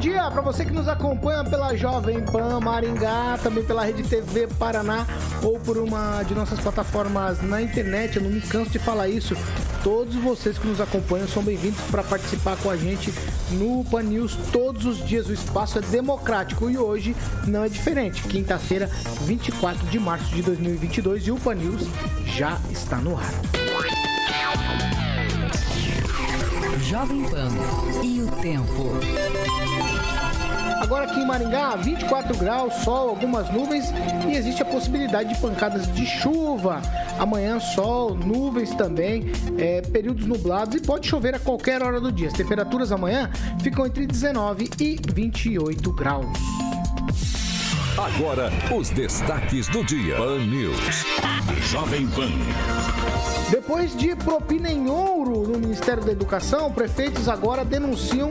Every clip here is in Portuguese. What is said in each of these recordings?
Dia para você que nos acompanha pela Jovem Pan Maringá, também pela Rede TV Paraná ou por uma de nossas plataformas na internet. Eu não me canso de falar isso. Todos vocês que nos acompanham são bem-vindos para participar com a gente no Pan News todos os dias. O espaço é democrático e hoje não é diferente. Quinta-feira, 24 de março de 2022 e o Pan News já está no ar. Jovem Pan e o tempo. Agora aqui em Maringá, 24 graus, sol, algumas nuvens e existe a possibilidade de pancadas de chuva. Amanhã, sol, nuvens também, é, períodos nublados e pode chover a qualquer hora do dia. As temperaturas amanhã ficam entre 19 e 28 graus. Agora, os destaques do dia. Pan News. Jovem Pan. Depois de propina em ouro no Ministério da Educação, prefeitos agora denunciam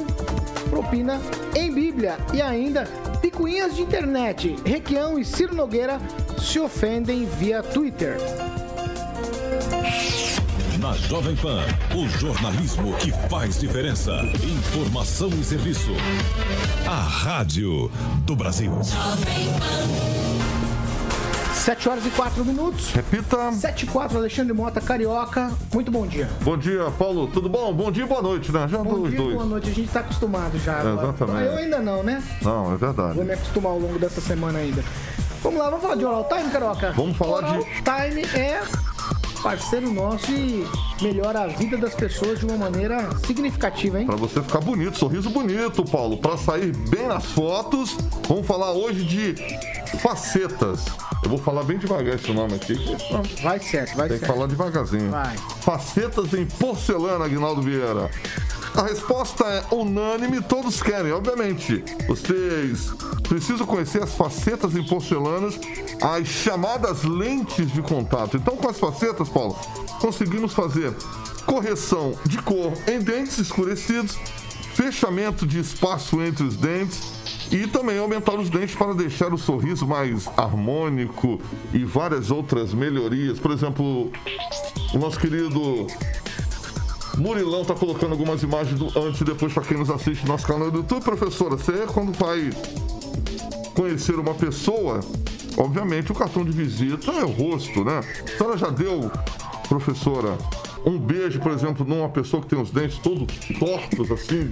propina em Bíblia e ainda picuinhas de internet. Requião e Ciro Nogueira se ofendem via Twitter. Na Jovem Pan, o jornalismo que faz diferença. Informação e serviço. A Rádio do Brasil. 7 horas e 4 minutos. Repita. 7 e 4, Alexandre Mota, Carioca. Muito bom dia. Bom dia, Paulo. Tudo bom? Bom dia e boa noite, né? Já Bom dia, dois. boa noite. A gente tá acostumado já. É, exatamente. Eu ainda não, né? Não, é verdade. Vou me acostumar ao longo dessa semana ainda. Vamos lá, vamos falar de Oral Time, Carioca? Vamos falar Oral de- Time é parceiro nosso e melhora a vida das pessoas de uma maneira significativa, hein? Pra você ficar bonito, sorriso bonito, Paulo. Pra sair bem nas fotos, vamos falar hoje de facetas. Eu vou falar bem devagar esse nome aqui. que Vai certo, vai Tem que certo. falar devagarzinho. Vai. Facetas em porcelana, Aguinaldo Vieira. A resposta é unânime, todos querem, obviamente. Vocês precisam conhecer as facetas em porcelanas, as chamadas lentes de contato. Então, com as facetas, Paulo, conseguimos fazer correção de cor em dentes escurecidos, fechamento de espaço entre os dentes e também aumentar os dentes para deixar o sorriso mais harmônico e várias outras melhorias. Por exemplo, o nosso querido Murilão tá colocando algumas imagens do antes e depois para quem nos assiste no nosso canal do YouTube. Professora, você quando vai conhecer uma pessoa, obviamente o cartão de visita é o rosto, né? A senhora já deu, professora, um beijo, por exemplo, numa pessoa que tem os dentes todos tortos assim?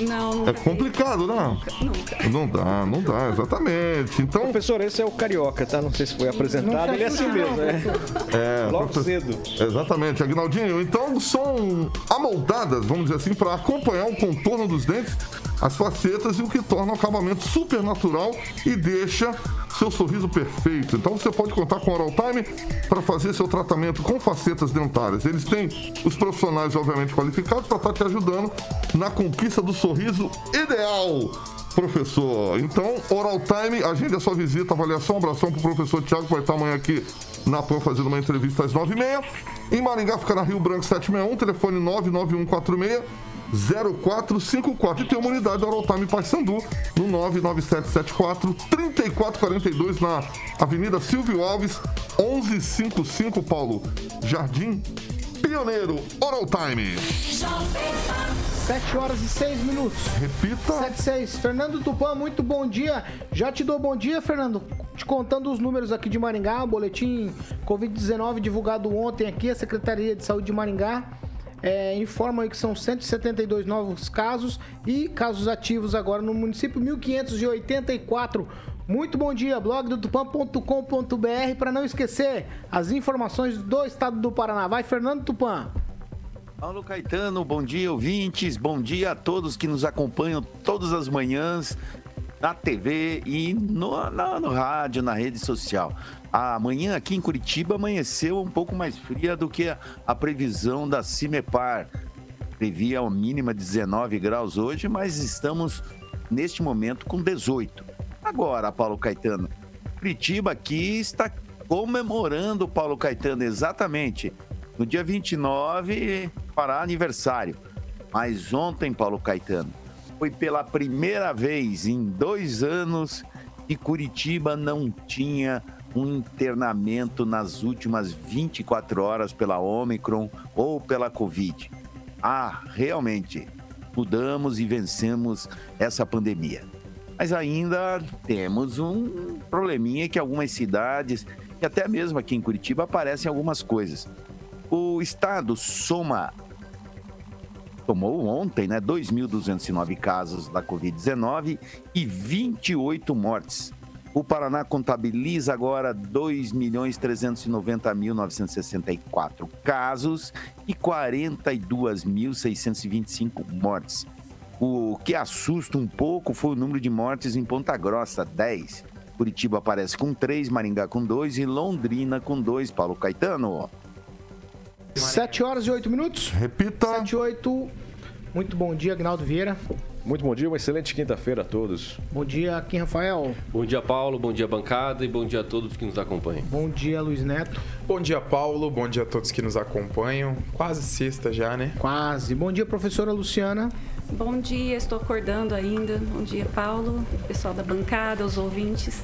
Não, nunca É complicado, né? Nunca. Não dá, não dá, exatamente. Então, Professor, esse é o Carioca, tá? Não sei se foi apresentado. Não Ele é assim mesmo, né? é, Logo profe- cedo. Exatamente, Agnaldinho. Então são amoldadas, vamos dizer assim, para acompanhar o contorno dos dentes, as facetas e o que torna o acabamento super natural e deixa seu sorriso perfeito. Então você pode contar com Oral Time para fazer seu tratamento com facetas dentárias. Eles têm os profissionais, obviamente, qualificados para estar te ajudando na conquista do sorriso ideal. Professor, então, Oral Time, agende a sua visita, avaliação, abração pro professor Tiago, que vai estar amanhã aqui na PAN fazendo uma entrevista às 9h30. Em Maringá fica na Rio Branco 761, telefone 99146 0454. E tem uma unidade da Oral Time Paysandu no 99774 3442 na Avenida Silvio Alves 1155 Paulo. Jardim Pioneiro Oral Time. 7 horas e 6 minutos. Repita. 7 6. Fernando Tupã, muito bom dia. Já te dou bom dia, Fernando. Te contando os números aqui de Maringá, o boletim Covid-19 divulgado ontem aqui, a Secretaria de Saúde de Maringá é, informa aí que são 172 novos casos e casos ativos agora no município, 1.584. Muito bom dia, blog do tupan.com.br para não esquecer as informações do estado do Paraná. Vai, Fernando Tupan. Paulo Caetano, bom dia, ouvintes. Bom dia a todos que nos acompanham todas as manhãs na TV e no, no rádio, na rede social. Amanhã aqui em Curitiba amanheceu um pouco mais fria do que a, a previsão da Cimepar. previa a mínima de 19 graus hoje, mas estamos neste momento com 18. Agora, Paulo Caetano, Curitiba aqui está comemorando Paulo Caetano exatamente no dia 29 fará aniversário. Mas ontem, Paulo Caetano, foi pela primeira vez em dois anos que Curitiba não tinha um internamento nas últimas 24 horas pela Omicron ou pela Covid. Ah, realmente, mudamos e vencemos essa pandemia. Mas ainda temos um probleminha que algumas cidades, e até mesmo aqui em Curitiba, aparecem algumas coisas. O estado soma tomou ontem, né, 2.209 casos da Covid-19 e 28 mortes. O Paraná contabiliza agora 2.390.964 casos e 42.625 mortes. O que assusta um pouco foi o número de mortes em Ponta Grossa, 10. Curitiba aparece com 3, Maringá com 2 e Londrina com 2, Paulo Caetano. 7 horas e 8 minutos. Repita. 7 e 8. Muito bom dia, Agnaldo Vieira. Muito bom dia, uma excelente quinta-feira a todos. Bom dia, Kim Rafael. Bom dia, Paulo. Bom dia, bancada. E bom dia a todos que nos acompanham. Bom dia, Luiz Neto. Bom dia, Paulo. Bom dia a todos que nos acompanham. Quase sexta já, né? Quase. Bom dia, professora Luciana. Bom dia, estou acordando ainda. Bom dia, Paulo, pessoal da bancada, os ouvintes.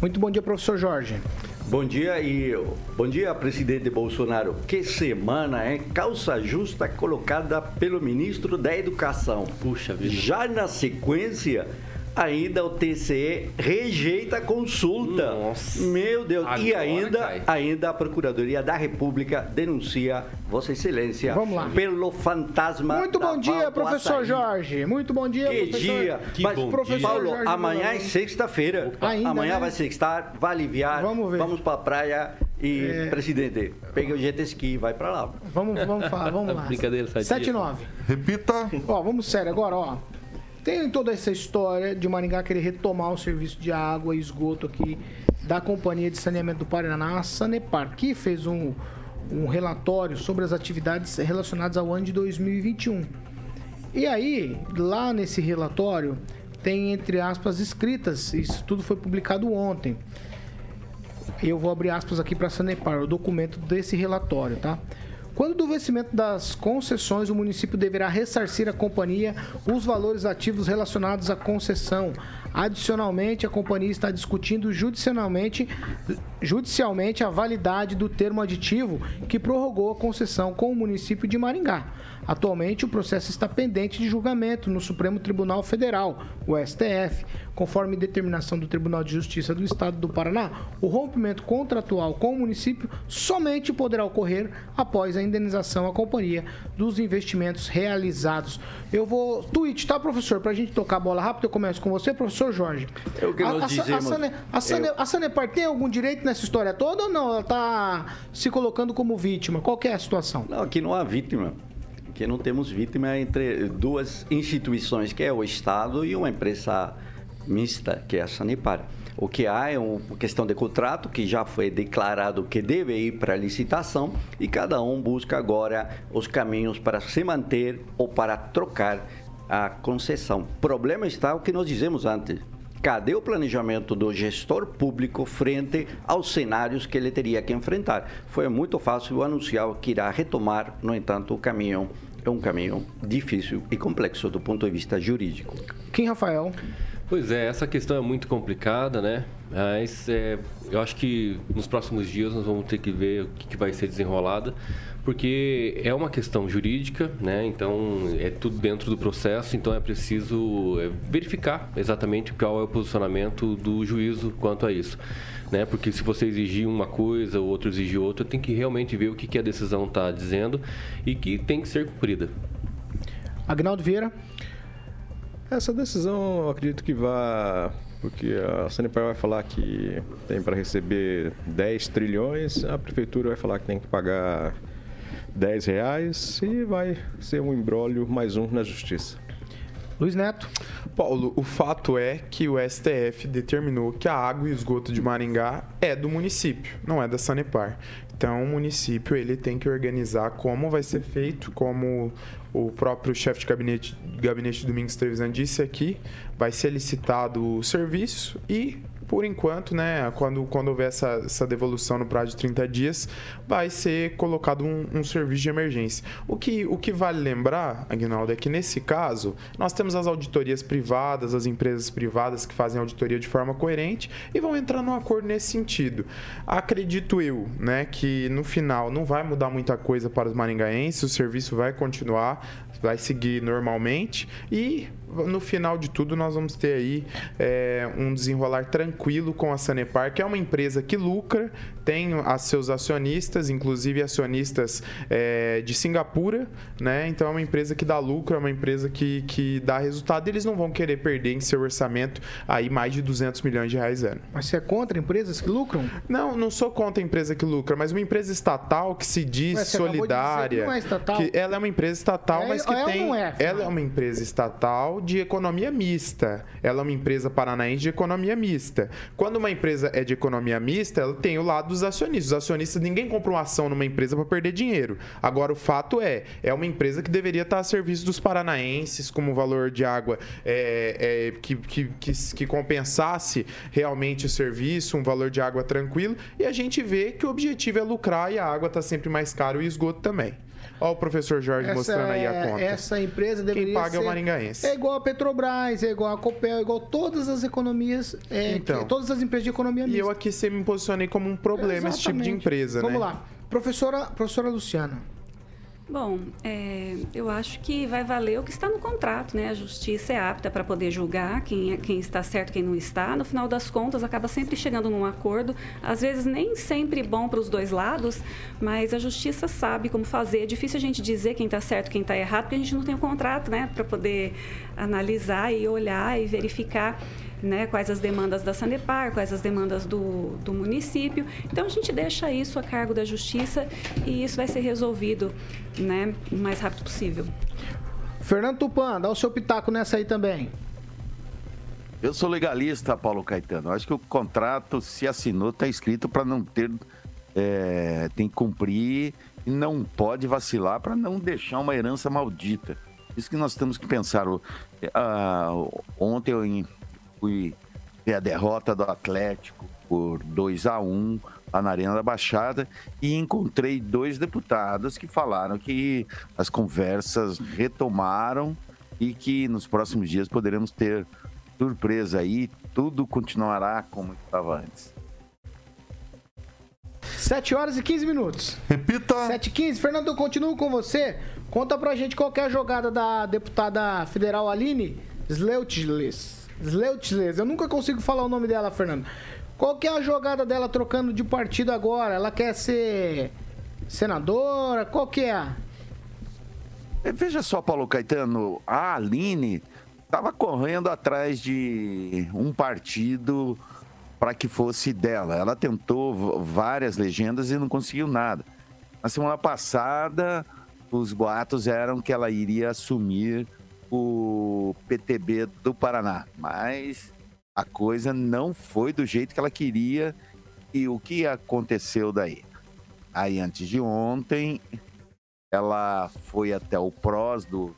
Muito bom dia, professor Jorge. Bom dia e bom dia, presidente Bolsonaro. Que semana, hein? Calça justa colocada pelo ministro da Educação. Puxa vida. Já na sequência, ainda o TCE rejeita a consulta. Nossa. Meu Deus. e Agora ainda, cai. ainda a Procuradoria da República denuncia Vossa Excelência Vamos lá. pelo fantasma. Muito da bom dia, professor Açaí. Jorge. Muito bom dia, Que professor. dia! Que Mas, bom professor dia. Paulo, Jorge amanhã é sexta-feira. Ainda, amanhã né? vai sextar, vai aliviar. Vamos ver. Vamos pra praia e, É. presidente, pega o jet ski e vai pra lá. Vamos, vamos falar, vamos lá. Brincadeira, sadia. 7 e 9. Repita. Ó, vamos sério agora, ó. Tem toda essa história de Maringá querer retomar o serviço de água e esgoto aqui da Companhia de Saneamento do Paraná, a Sanepar, que fez um, um relatório sobre as atividades relacionadas ao ano de 2021. E aí, lá nesse relatório, tem entre aspas escritas, isso tudo foi publicado ontem. Eu vou abrir aspas aqui para a Sanepar, o documento desse relatório, tá? Quando do vencimento das concessões, o município deverá ressarcir à companhia os valores ativos relacionados à concessão. Adicionalmente, a companhia está discutindo judicialmente, judicialmente a validade do termo aditivo que prorrogou a concessão com o município de Maringá. Atualmente, o processo está pendente de julgamento no Supremo Tribunal Federal, o STF. Conforme determinação do Tribunal de Justiça do Estado do Paraná, o rompimento contratual com o município somente poderá ocorrer após a indenização à companhia dos investimentos realizados. Eu vou. Tweet, tá, professor? Pra gente tocar a bola rápido, eu começo com você, professor Jorge. É o que a, nós a, dizemos. A, Sane, a, Sane, Eu- a Sanepar tem algum direito nessa história toda ou não? Ela tá se colocando como vítima? Qual é a situação? Não, aqui não há vítima. Aqui não temos vítima entre duas instituições, que é o Estado e uma empresa mista, que é a Sanepar. O que há é uma questão de contrato que já foi declarado que deve ir para licitação e cada um busca agora os caminhos para se manter ou para trocar a concessão. O problema está o que nós dizemos antes. Cadê o planejamento do gestor público frente aos cenários que ele teria que enfrentar? Foi muito fácil anunciar que irá retomar, no entanto, o caminho é um caminho difícil e complexo do ponto de vista jurídico. Kim Rafael. Pois é, essa questão é muito complicada, né? Mas é, eu acho que nos próximos dias nós vamos ter que ver o que, que vai ser desenrolada, porque é uma questão jurídica, né? Então é tudo dentro do processo, então é preciso é, verificar exatamente qual é o posicionamento do juízo quanto a isso. Né? Porque se você exigir uma coisa, o outro exigir outra, tem que realmente ver o que, que a decisão está dizendo e que tem que ser cumprida. Agnaldo Vieira. Essa decisão eu acredito que vá. Porque a Sanepar vai falar que tem para receber 10 trilhões, a prefeitura vai falar que tem que pagar 10 reais e vai ser um embrólio mais um na justiça. Luiz Neto. Paulo, o fato é que o STF determinou que a água e o esgoto de Maringá é do município, não é da Sanepar. Então, o município ele tem que organizar como vai ser feito, como o próprio chefe de gabinete, gabinete Domingos Trevisan disse aqui, vai ser licitado o serviço e por enquanto, né, quando, quando houver essa, essa devolução no prazo de 30 dias, vai ser colocado um, um, serviço de emergência. O que, o que vale lembrar, Aguinaldo, é que nesse caso, nós temos as auditorias privadas, as empresas privadas que fazem auditoria de forma coerente e vão entrar num acordo nesse sentido. Acredito eu, né, que no final não vai mudar muita coisa para os maringaenses, o serviço vai continuar, vai seguir normalmente e no final de tudo, nós vamos ter aí é, um desenrolar tranquilo com a Sanepar, que é uma empresa que lucra, tem as seus acionistas, inclusive acionistas é, de Singapura, né? Então é uma empresa que dá lucro, é uma empresa que, que dá resultado. E eles não vão querer perder em seu orçamento aí mais de 200 milhões de reais ano. Mas você é contra empresas que lucram? Não, não sou contra a empresa que lucra, mas uma empresa estatal que se diz Ué, solidária. Que não é estatal. Que ela é uma empresa estatal, é, mas que é tem. É, ela é uma empresa estatal de economia mista. Ela é uma empresa paranaense de economia mista. Quando uma empresa é de economia mista, ela tem o lado dos acionistas. Os acionistas, ninguém compra uma ação numa empresa para perder dinheiro. Agora, o fato é, é uma empresa que deveria estar a serviço dos paranaenses, como valor de água é, é, que, que, que, que compensasse realmente o serviço, um valor de água tranquilo. E a gente vê que o objetivo é lucrar e a água está sempre mais cara e o esgoto também. Olha o professor Jorge essa mostrando aí a é, conta. Essa empresa deveria Quem paga ser, é o maringaense. É igual a Petrobras, é igual a Copel, é igual todas as economias, é, então, todas as empresas de economia mista. E eu aqui sempre me posicionei como um problema Exatamente. esse tipo de empresa, Vamos né? lá. Professora, professora Luciana. Bom, é, eu acho que vai valer o que está no contrato, né? A justiça é apta para poder julgar quem, é, quem está certo quem não está. No final das contas, acaba sempre chegando num acordo. Às vezes, nem sempre bom para os dois lados, mas a justiça sabe como fazer. É difícil a gente dizer quem está certo quem está errado, porque a gente não tem o um contrato, né? Para poder analisar e olhar e verificar né, quais as demandas da Sanepar, quais as demandas do, do município. Então a gente deixa isso a cargo da justiça e isso vai ser resolvido né, o mais rápido possível. Fernando Tupan, dá o seu pitaco nessa aí também. Eu sou legalista, Paulo Caetano. Acho que o contrato se assinou, está escrito para não ter. É, tem que cumprir e não pode vacilar para não deixar uma herança maldita. Isso que nós temos que pensar. Uh, ontem eu fui ver a derrota do Atlético por 2 a 1 lá na Arena da Baixada e encontrei dois deputados que falaram que as conversas retomaram e que nos próximos dias poderemos ter surpresa aí, tudo continuará como estava antes. 7 horas e 15 minutos. Repita. 7 e 15. Fernando, eu continuo com você. Conta pra gente qual é a jogada da deputada federal Aline Sleutles. Sleutles. Eu nunca consigo falar o nome dela, Fernando. Qual que é a jogada dela trocando de partido agora? Ela quer ser senadora? Qual que é? é veja só, Paulo Caetano, a Aline estava correndo atrás de um partido para que fosse dela. Ela tentou várias legendas e não conseguiu nada. Na semana passada, os boatos eram que ela iria assumir o PTB do Paraná, mas a coisa não foi do jeito que ela queria. E o que aconteceu daí? Aí, antes de ontem, ela foi até o PROS do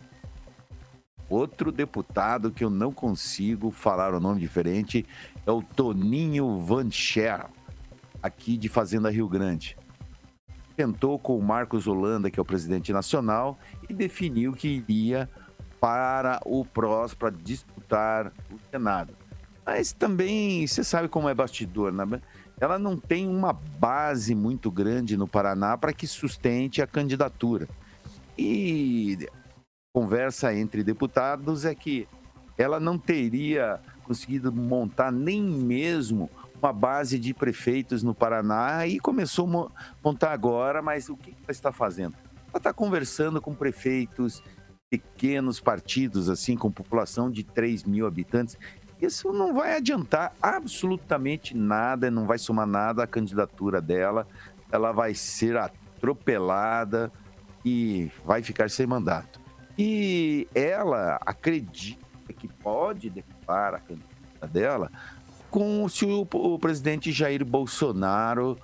outro deputado que eu não consigo falar o nome diferente, é o Toninho Vancher, aqui de Fazenda Rio Grande. Tentou com o Marcos Holanda, que é o presidente nacional, e definiu que iria para o PROS para disputar o Senado. Mas também, você sabe como é bastidor, né? Ela não tem uma base muito grande no Paraná para que sustente a candidatura. E conversa entre deputados é que ela não teria conseguido montar nem mesmo uma base de prefeitos no Paraná e começou a montar agora, mas o que ela está fazendo? Ela está conversando com prefeitos pequenos partidos, assim, com população de 3 mil habitantes, isso não vai adiantar absolutamente nada, não vai somar nada à candidatura dela. Ela vai ser atropelada e vai ficar sem mandato. E ela acredita que pode derrubar a candidatura dela com se o, o presidente Jair Bolsonaro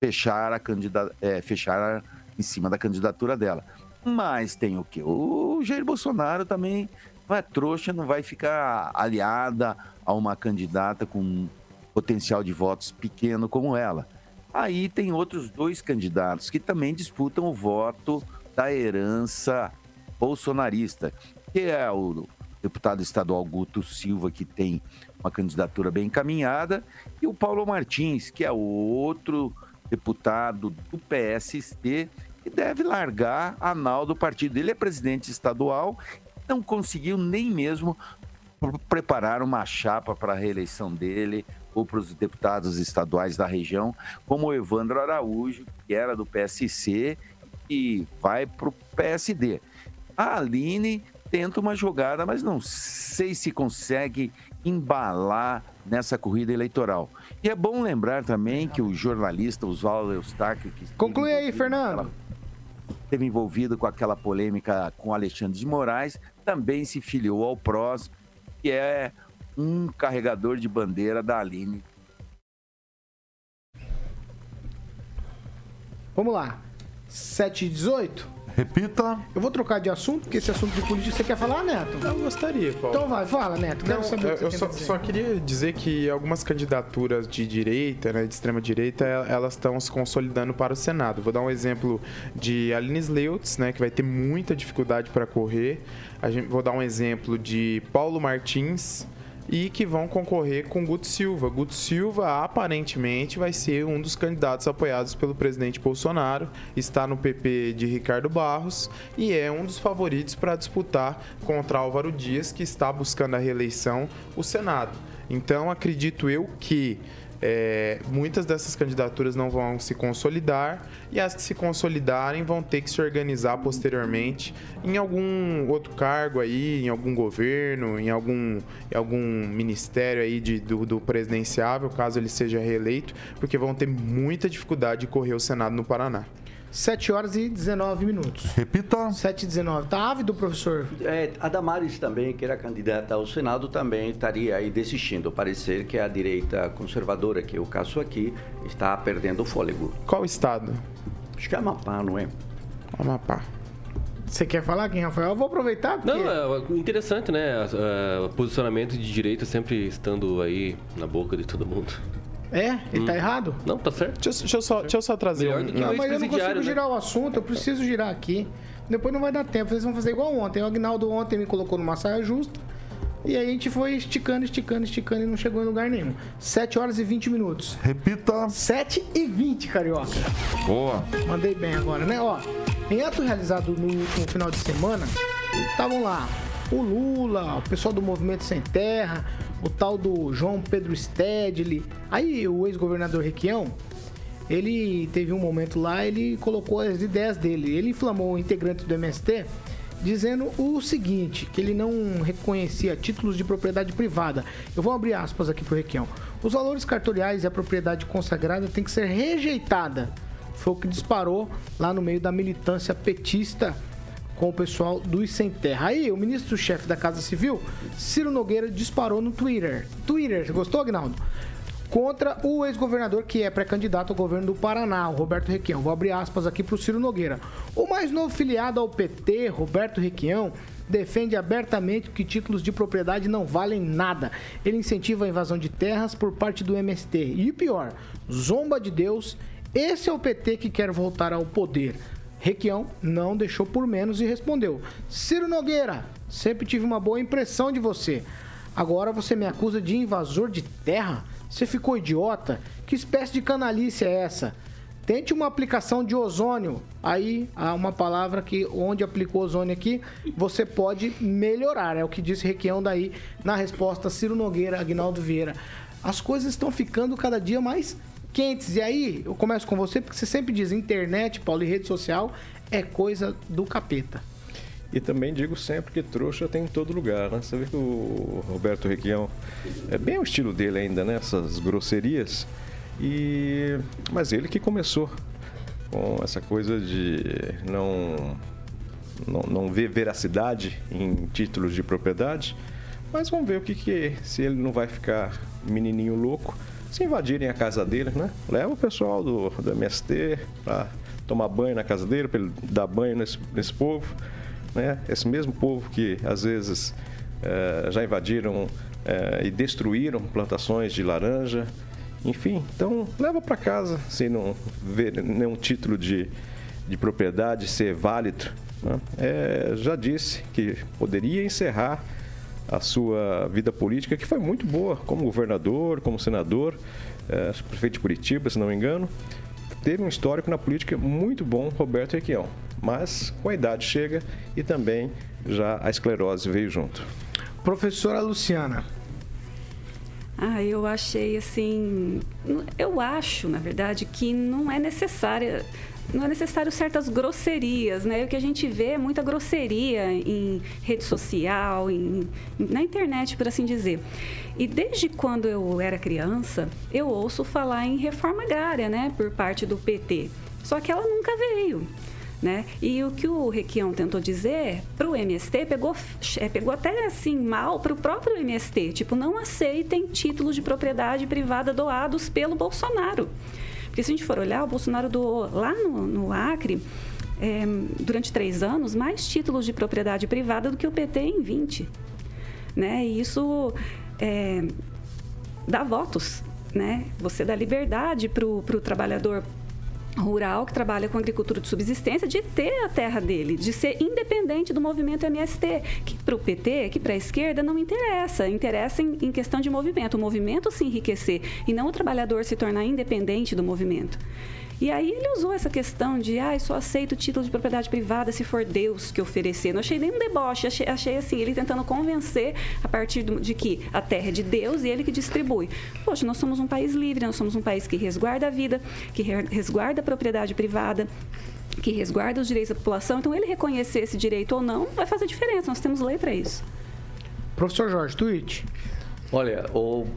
fechar a candidata, é, fechar em cima da candidatura dela. Mas tem o quê? O Jair Bolsonaro também não é trouxa, não vai ficar aliada a uma candidata com potencial de votos pequeno como ela. Aí tem outros dois candidatos que também disputam o voto da herança bolsonarista, que é o deputado estadual Guto Silva, que tem uma candidatura bem encaminhada, e o Paulo Martins, que é outro deputado do PSC, que deve largar a nau do partido. Ele é presidente estadual, não conseguiu nem mesmo preparar uma chapa para a reeleição dele ou para os deputados estaduais da região, como o Evandro Araújo, que era do PSC e vai para o PSD. A Aline tenta uma jogada, mas não sei se consegue embalar nessa corrida eleitoral. E é bom lembrar também que o jornalista Oswaldo Eustáquio... Que Conclui aí, Fernando. Esteve envolvido com aquela polêmica com Alexandre de Moraes, também se filiou ao PROS, que é um carregador de bandeira da Aline. Vamos lá. 7 e 18? Repita. Eu vou trocar de assunto, porque esse assunto de política você quer falar, Neto? Eu gostaria, Paulo. Então vai, fala, Neto. Quero Não, saber o eu que eu só, só queria dizer que algumas candidaturas de direita, né, de extrema direita, el- elas estão se consolidando para o Senado. Vou dar um exemplo de Aline Sleutz, né, que vai ter muita dificuldade para correr. A gente, vou dar um exemplo de Paulo Martins e que vão concorrer com Guto Silva. Guto Silva aparentemente vai ser um dos candidatos apoiados pelo presidente Bolsonaro, está no PP de Ricardo Barros e é um dos favoritos para disputar contra Álvaro Dias, que está buscando a reeleição o Senado. Então acredito eu que é, muitas dessas candidaturas não vão se consolidar e as que se consolidarem vão ter que se organizar posteriormente em algum outro cargo aí, em algum governo, em algum, em algum ministério aí de, do, do presidenciável, caso ele seja reeleito, porque vão ter muita dificuldade de correr o Senado no Paraná. 7 horas e 19 minutos. Repita. 7 e 19. Tá ávido, professor? É, a Damares também, que era candidata ao Senado, também estaria aí desistindo. Parecer que a direita conservadora, que é o caso aqui, está perdendo o fôlego. Qual estado? Acho que é Amapá, não é? Amapá. Você quer falar quem, Rafael? Eu vou aproveitar porque... Não, é interessante, né? O posicionamento de direita sempre estando aí na boca de todo mundo. É? Ele tá errado? Não, tá certo. Deixa, eu- deixa eu, só, deixa eu só trazer Melhor um, do que Não, o mas eu não consigo né? girar o assunto, eu preciso girar aqui. Depois não vai dar tempo, vocês vão fazer igual ontem. O Agnaldo ontem me colocou numa saia justa. E aí a gente foi esticando, esticando, esticando e não chegou em lugar nenhum. 7 horas e 20 minutos. Repita. 7 e 20, carioca. Boa. Mandei bem agora, né? Ó, em ato realizado no último final de semana, estavam lá o Lula, o pessoal do Movimento Sem Terra, o tal do João Pedro Stedley. Aí o ex-governador Requião, ele teve um momento lá, ele colocou as ideias dele. Ele inflamou o integrante do MST dizendo o seguinte, que ele não reconhecia títulos de propriedade privada. Eu vou abrir aspas aqui pro Requião. Os valores cartoriais e a propriedade consagrada têm que ser rejeitada. Foi o que disparou lá no meio da militância petista com o pessoal dos Sem Terra. Aí, o ministro-chefe da Casa Civil, Ciro Nogueira, disparou no Twitter. Twitter, gostou, Agnaldo? Contra o ex-governador que é pré-candidato ao governo do Paraná, o Roberto Requião. Vou abrir aspas aqui para o Ciro Nogueira. O mais novo filiado ao PT, Roberto Requião, defende abertamente que títulos de propriedade não valem nada. Ele incentiva a invasão de terras por parte do MST. E pior, zomba de Deus. Esse é o PT que quer voltar ao poder. Requião não deixou por menos e respondeu: Ciro Nogueira, sempre tive uma boa impressão de você. Agora você me acusa de invasor de terra? Você ficou idiota? Que espécie de canalice é essa? Tente uma aplicação de ozônio. Aí há uma palavra que onde aplicou ozônio aqui, você pode melhorar. É o que disse Requião daí na resposta Ciro Nogueira, Agnaldo Vieira. As coisas estão ficando cada dia mais quentes. E aí, eu começo com você, porque você sempre diz internet, Paulo, e rede social é coisa do capeta. E também digo sempre que trouxa tem em todo lugar, né? Você vê que o Roberto Requião é bem o estilo dele ainda, né? Essas grosserias. E mas ele que começou com essa coisa de não não, não ver veracidade em títulos de propriedade. Mas vamos ver o que que se ele não vai ficar menininho louco se invadirem a casa dele, né? Leva o pessoal do, do MST para tomar banho na casa dele, para ele dar banho nesse, nesse povo. Né? Esse mesmo povo que às vezes eh, já invadiram eh, e destruíram plantações de laranja. Enfim, então leva para casa se não vê nenhum título de, de propriedade ser válido. Né? É, já disse que poderia encerrar a sua vida política, que foi muito boa, como governador, como senador, é, prefeito de Curitiba, se não me engano. Teve um histórico na política muito bom, Roberto Requião. Mas com a idade chega e também já a esclerose veio junto. Professora Luciana. Ah, eu achei assim. Eu acho, na verdade, que não é necessária não é necessário certas grosserias, né? O que a gente vê é muita grosseria em rede social, em, na internet, por assim dizer. E desde quando eu era criança, eu ouço falar em reforma agrária, né? Por parte do PT. Só que ela nunca veio. Né? E o que o Requião tentou dizer para o MST pegou, é, pegou até assim mal para o próprio MST. Tipo, não aceitem títulos de propriedade privada doados pelo Bolsonaro. Porque se a gente for olhar, o Bolsonaro doou lá no, no Acre, é, durante três anos, mais títulos de propriedade privada do que o PT em 20. Né? E isso é, dá votos. Né? Você dá liberdade para o trabalhador rural que trabalha com agricultura de subsistência de ter a terra dele, de ser independente do movimento MST, que para o PT, que para a esquerda não interessa, interessa em, em, questão de movimento, o movimento se enriquecer e não o trabalhador se tornar independente do movimento. E aí ele usou essa questão de, ah, só aceito o título de propriedade privada se for Deus que oferecer. Não achei nem um deboche, achei, achei assim, ele tentando convencer a partir de que a terra é de Deus e ele que distribui. Poxa, nós somos um país livre, nós somos um país que resguarda a vida, que resguarda a propriedade privada, que resguarda os direitos da população. Então, ele reconhecer esse direito ou não vai fazer diferença. Nós temos lei para isso. Professor Jorge, tweet. Olha, o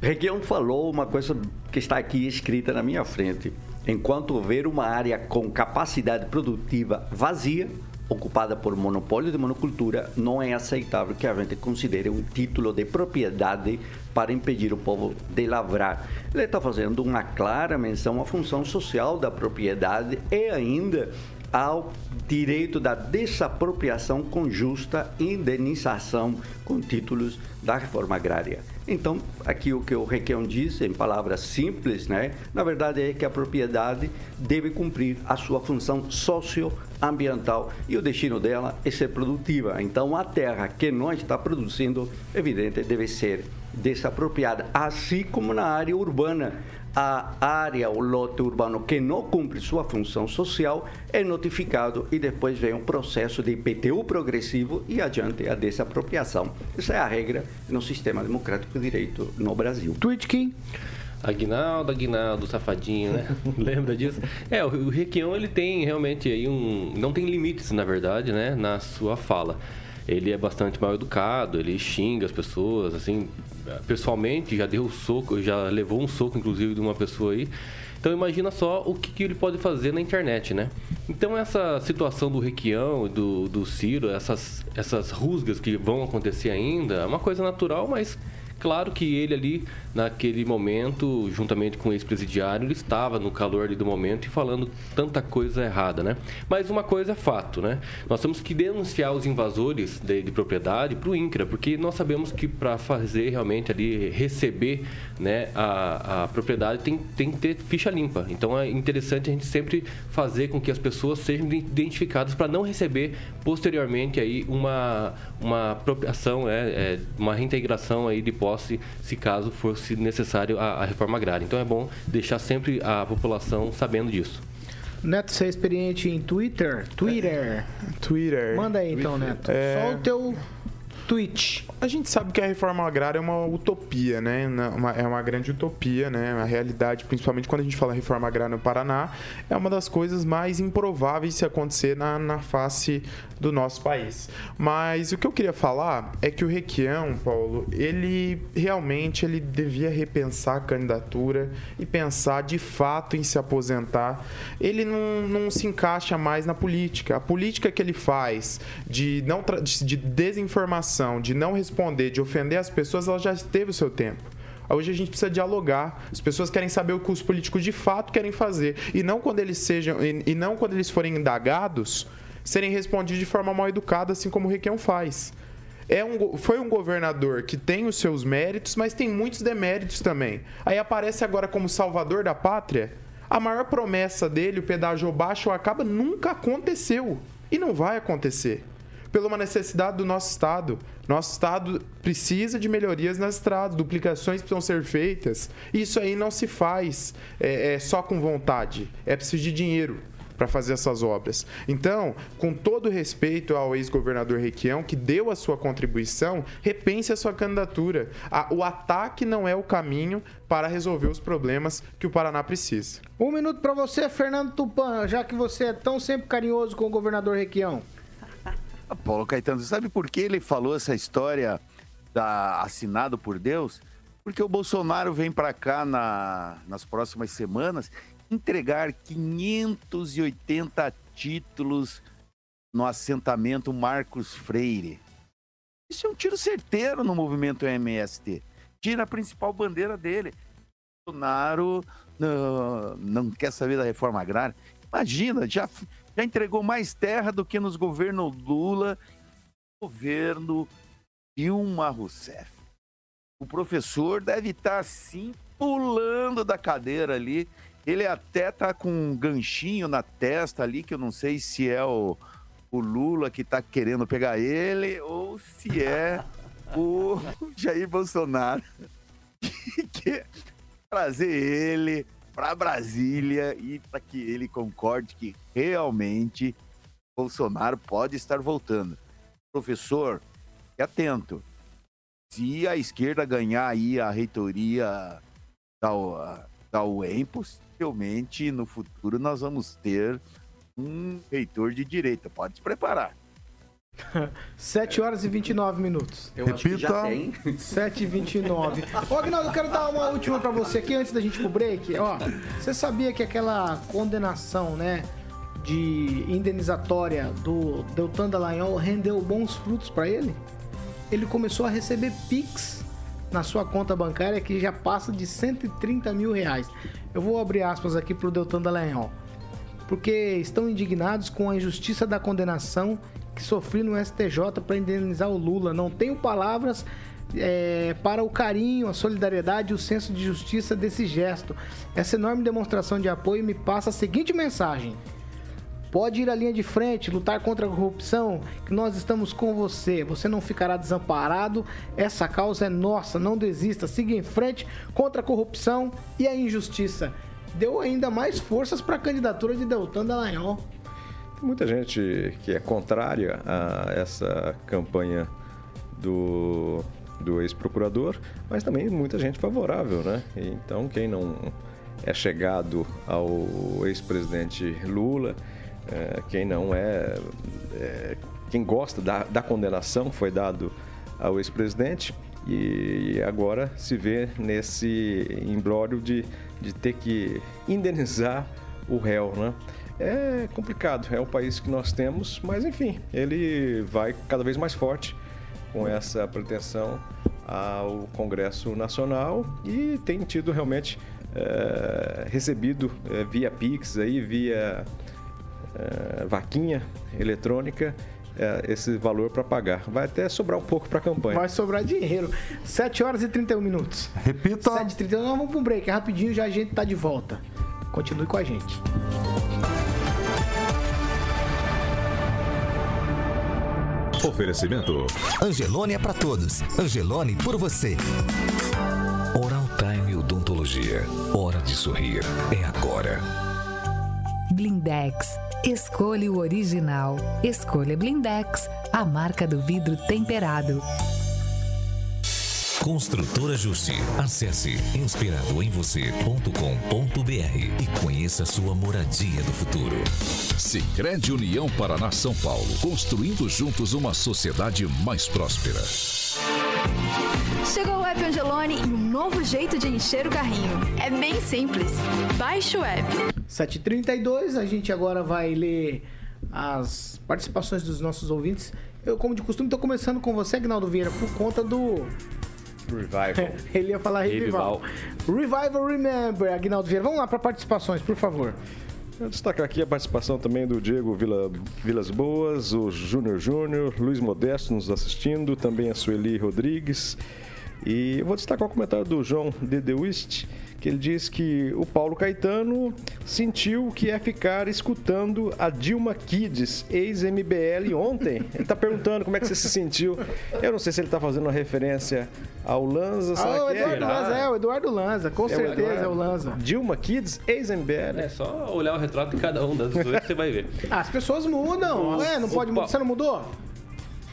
Reguião falou uma coisa que está aqui escrita na minha frente enquanto houver uma área com capacidade produtiva vazia, ocupada por monopólio de monocultura, não é aceitável que a gente considere um título de propriedade para impedir o povo de lavrar. Ele está fazendo uma clara menção à função social da propriedade e ainda ao direito da desapropriação com justa indenização com títulos da reforma agrária. Então, aqui o que o Requião diz, em palavras simples, né? na verdade é que a propriedade deve cumprir a sua função socioambiental e o destino dela é ser produtiva. Então, a terra que não está produzindo, evidente, deve ser desapropriada, assim como na área urbana a área, o lote urbano que não cumpre sua função social é notificado e depois vem um processo de IPTU progressivo e adiante a desapropriação. Essa é a regra no sistema democrático de direito no Brasil. Tweet King. Aguinaldo, Aguinaldo, safadinho, né? Lembra disso? É, o, o Requião, ele tem realmente aí um... Não tem limites, na verdade, né? Na sua fala. Ele é bastante mal educado, ele xinga as pessoas, assim, pessoalmente, já deu um soco, já levou um soco, inclusive, de uma pessoa aí. Então imagina só o que, que, ele pode fazer na internet, né? Então essa situação do Requião do, do Ciro, essas, essas rusgas que vão acontecer ainda, é uma coisa natural, mas claro que ele ali naquele momento, juntamente com o ex-presidiário, ele estava no calor do momento e falando tanta coisa errada, né? Mas uma coisa é fato, né? Nós temos que denunciar os invasores de, de propriedade para o INCRA, porque nós sabemos que para fazer realmente ali, receber né, a, a propriedade tem, tem que ter ficha limpa. Então é interessante a gente sempre fazer com que as pessoas sejam identificadas para não receber posteriormente aí uma, uma apropriação, é, é, uma reintegração aí de posse, se caso fosse se necessário a, a reforma agrária. Então é bom deixar sempre a população sabendo disso. Neto, você é experiente em Twitter? Twitter. Twitter. Manda aí então, Neto. É... Só o teu tweet. A gente sabe que a reforma agrária é uma utopia, né? Uma, é uma grande utopia, né? A realidade, principalmente quando a gente fala reforma agrária no Paraná, é uma das coisas mais improváveis de se acontecer na, na face do nosso país. Mas o que eu queria falar é que o Requião, Paulo, ele realmente ele devia repensar a candidatura e pensar de fato em se aposentar. Ele não, não se encaixa mais na política. A política que ele faz de, não, de desinformação, de não responder, de ofender as pessoas, ela já teve o seu tempo. Hoje a gente precisa dialogar. As pessoas querem saber o que os políticos de fato querem fazer. E não quando eles sejam. E não quando eles forem indagados, serem respondidos de forma mal educada, assim como o Requião faz. É um, foi um governador que tem os seus méritos, mas tem muitos deméritos também. Aí aparece agora como salvador da pátria. A maior promessa dele, o pedágio baixo acaba, nunca aconteceu. E não vai acontecer. Pela uma necessidade do nosso Estado. Nosso Estado precisa de melhorias nas estradas, duplicações precisam ser feitas. Isso aí não se faz é, é só com vontade, é preciso de dinheiro para fazer essas obras. Então, com todo respeito ao ex-governador Requião, que deu a sua contribuição, repense a sua candidatura. o ataque não é o caminho para resolver os problemas que o Paraná precisa. Um minuto para você, Fernando Tupan, já que você é tão sempre carinhoso com o governador Requião. Paulo Caetano, sabe por que ele falou essa história da assinado por Deus? Porque o Bolsonaro vem para cá na, nas próximas semanas entregar 580 títulos no assentamento Marcos Freire. Isso é um tiro certeiro no movimento MST. Tira a principal bandeira dele. Bolsonaro não, não quer saber da reforma agrária. Imagina, já, já entregou mais terra do que nos governos Lula governo Dilma Rousseff. O professor deve estar assim pulando da cadeira ali ele até tá com um ganchinho na testa ali, que eu não sei se é o, o Lula que tá querendo pegar ele ou se é o Jair Bolsonaro que quer trazer ele para Brasília e para que ele concorde que realmente Bolsonaro pode estar voltando. Professor, fique atento. Se a esquerda ganhar aí a reitoria da, da UEM, possivelmente no futuro nós vamos ter um reitor de direita. Pode se preparar. 7 horas e 29 minutos. Eu Repita. Acho que já tem. 7 e 29. Ô, Agnaldo, eu quero dar uma última para você aqui antes da gente ir pro break. Ó, você sabia que aquela condenação, né, de indenizatória do Deltan Dallagnol rendeu bons frutos para ele? Ele começou a receber Pix na sua conta bancária que já passa de 130 mil reais. Eu vou abrir aspas aqui para o Deltan Dallagnol. Porque estão indignados com a injustiça da condenação que sofri no STJ para indenizar o Lula. Não tenho palavras é, para o carinho, a solidariedade e o senso de justiça desse gesto. Essa enorme demonstração de apoio me passa a seguinte mensagem. Pode ir à linha de frente, lutar contra a corrupção, que nós estamos com você. Você não ficará desamparado. Essa causa é nossa. Não desista. Siga em frente contra a corrupção e a injustiça. Deu ainda mais forças para a candidatura de Deltan Dallagnol. Muita gente que é contrária a essa campanha do, do ex-procurador, mas também muita gente favorável, né? Então, quem não é chegado ao ex-presidente Lula é, quem não é, é, quem gosta da, da condenação foi dado ao ex-presidente e agora se vê nesse imbróglio de, de ter que indenizar o réu, né? É complicado, é o país que nós temos, mas enfim, ele vai cada vez mais forte com essa pretensão ao Congresso Nacional e tem tido realmente é, recebido é, via Pix aí, via vaquinha eletrônica é, esse valor para pagar. Vai até sobrar um pouco para a campanha. Vai sobrar dinheiro. 7 horas e 31 minutos. Repita. 7 e 31. Nós vamos para um break. Rapidinho já a gente tá de volta. Continue com a gente. Oferecimento. Angelone é para todos. Angelone por você. Oral Time Odontologia. Hora de sorrir. É agora. Blindex Escolha o original. Escolha Blindex, a marca do vidro temperado. Construtora Justi. Acesse inspiradoemvocê.com.br e conheça sua moradia do futuro. Sicredi União Paraná São Paulo, construindo juntos uma sociedade mais próspera. Chegou o app Angelone e um novo jeito de encher o carrinho. É bem simples. Baixe o app. 7h32, a gente agora vai ler as participações dos nossos ouvintes. Eu, como de costume, estou começando com você, Agnaldo Vieira, por conta do Revival. Ele ia falar Revival. Revival Remember, Agnaldo Vieira. Vamos lá para participações, por favor. Eu destacar aqui a participação também do Diego Vila, Vilas Boas, o Júnior Júnior, Luiz Modesto nos assistindo, também a Sueli Rodrigues. E eu vou destacar o comentário do João Dedewist, que ele diz que o Paulo Caetano sentiu que é ficar escutando a Dilma Kids, ex-MBL, ontem. Ele está perguntando como é que você se sentiu. Eu não sei se ele está fazendo uma referência ao Lanza. Ah, o que Eduardo é? Lanza, é, o Eduardo Lanza, com É o certeza Eduardo. é o Lanza. Dilma Kids, ex-MBL. É só olhar o retrato de cada um das duas que você vai ver. Ah, As pessoas mudam, Nossa. é, não pode mudar. Você não mudou?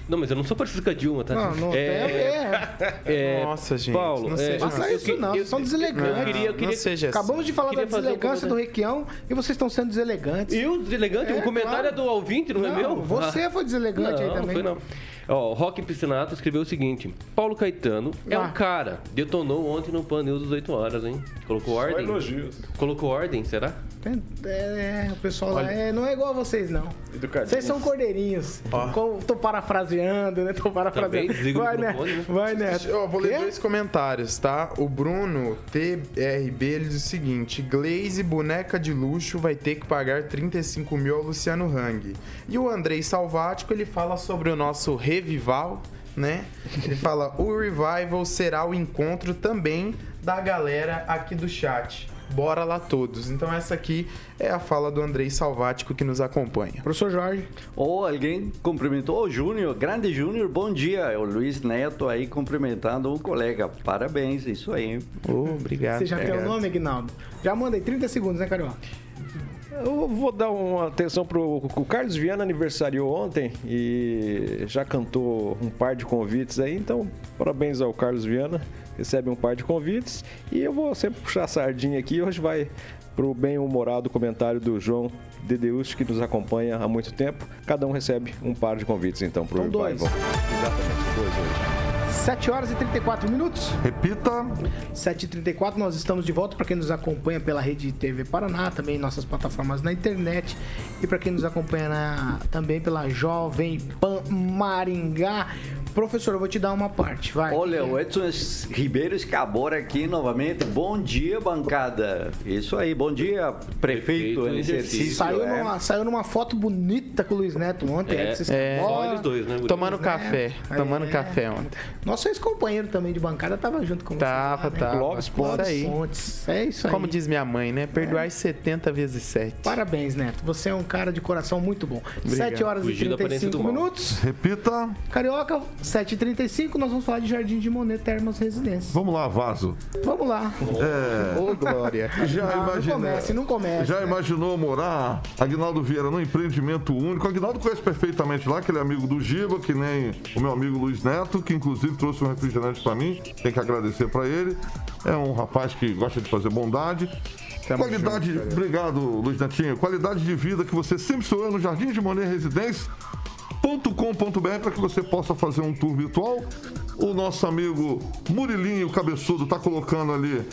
Não, mas eu não sou parecido com a Dilma, tá? Não, não é, é, Nossa, gente, Paulo, não é, seja Faça eu isso não, eu- vocês são deselegantes. Eu queria, eu queria, Não seja assim. Acabamos de falar da fazer um deselegância do. Requião e vocês estão sendo deselegantes. Eu, deselegante? É, o comentário claro. é do ouvinte, não, é Não, meu? você Ah. foi deselegante aí não, também. Foi não. Ó, o Rock Piscinato escreveu o seguinte: Paulo Caetano é um cara. Detonou ontem no Pan News às 8 horas, hein? Colocou ordem? elogios. Colocou ordem, será? É, o pessoal lá é, não é igual a vocês, não. Educadinho. Vocês são cordeirinhos. Com- tô parafraseando, né? Tô parafraseando. Também desliga o Vai, microfone, né? né? Vai, Neto. Ó, vou ler Quê? dois comentários, tá? O Bruno TRB ele diz o seguinte: Glaze, boneca de luxo, vai ter que pagar 35 mil ao Luciano Hang. E o Andrei Salvático ele fala sobre o nosso revival, né? Ele fala: o revival será o encontro também da galera aqui do chat. Bora lá todos. Então essa aqui é a fala do Andrei Salvático que nos acompanha. Professor Jorge. Ou alguém cumprimentou o Júnior, grande Júnior, bom dia. É o Luiz Neto aí cumprimentando um colega. Parabéns, isso aí. Oh, obrigado. Você já tem o obrigado. nome, Aguinaldo? Já mandei 30 segundos, né, Carioca? Eu vou dar uma atenção pro o Carlos Viana aniversariou ontem e já cantou um par de convites aí, então parabéns ao Carlos Viana, recebe um par de convites e eu vou sempre puxar a sardinha aqui, hoje vai pro bem-humorado comentário do João Dedeus que nos acompanha há muito tempo. Cada um recebe um par de convites então pro Então, dois. Exatamente, dois hoje. 7 horas e 34 minutos. Repita. 7h34, nós estamos de volta para quem nos acompanha pela Rede TV Paraná, também nossas plataformas na internet e para quem nos acompanha na- também pela Jovem Pan Maringá. Professor, eu vou te dar uma parte, vai. Olha, o Edson Ribeiro Escabora aqui novamente. Bom dia, bancada. Isso aí, bom dia, prefeito Prefeito exercício. Saiu, é. numa, saiu numa foto bonita com o Luiz Neto ontem. É, vocês- é. Só eles dois, né? Tomando café, É. tomando café ontem. Nosso ex-companheiro também de bancada tava junto com Tava, vocês. lá, né? tava. Clóvis Isso aí. Pontes. É isso aí. Como diz minha mãe, né? Perdoar 70 vezes 7. Parabéns, Neto. Você é um cara de coração muito bom. 7 horas Fugir e da aparência 35 do mal. minutos. Repita. Carioca, 7h35, nós vamos falar de Jardim de Monet Termas Residência. Vamos lá, vaso. Vamos lá. É, Ô, Glória. já Não, não comece, não comece. Já né? imaginou morar, Agnaldo Vieira, num empreendimento único? Agnaldo conhece perfeitamente lá, que ele é amigo do Giba, que nem o meu amigo Luiz Neto, que inclusive trouxe um refrigerante pra mim. Tem que agradecer pra ele. É um rapaz que gosta de fazer bondade. Tamo Qualidade, junto, obrigado, Luiz Netinho. Qualidade de vida que você sempre sonhou no Jardim de Monet Residência com.br para que você possa fazer um tour virtual. O nosso amigo Murilinho Cabeçudo está colocando ali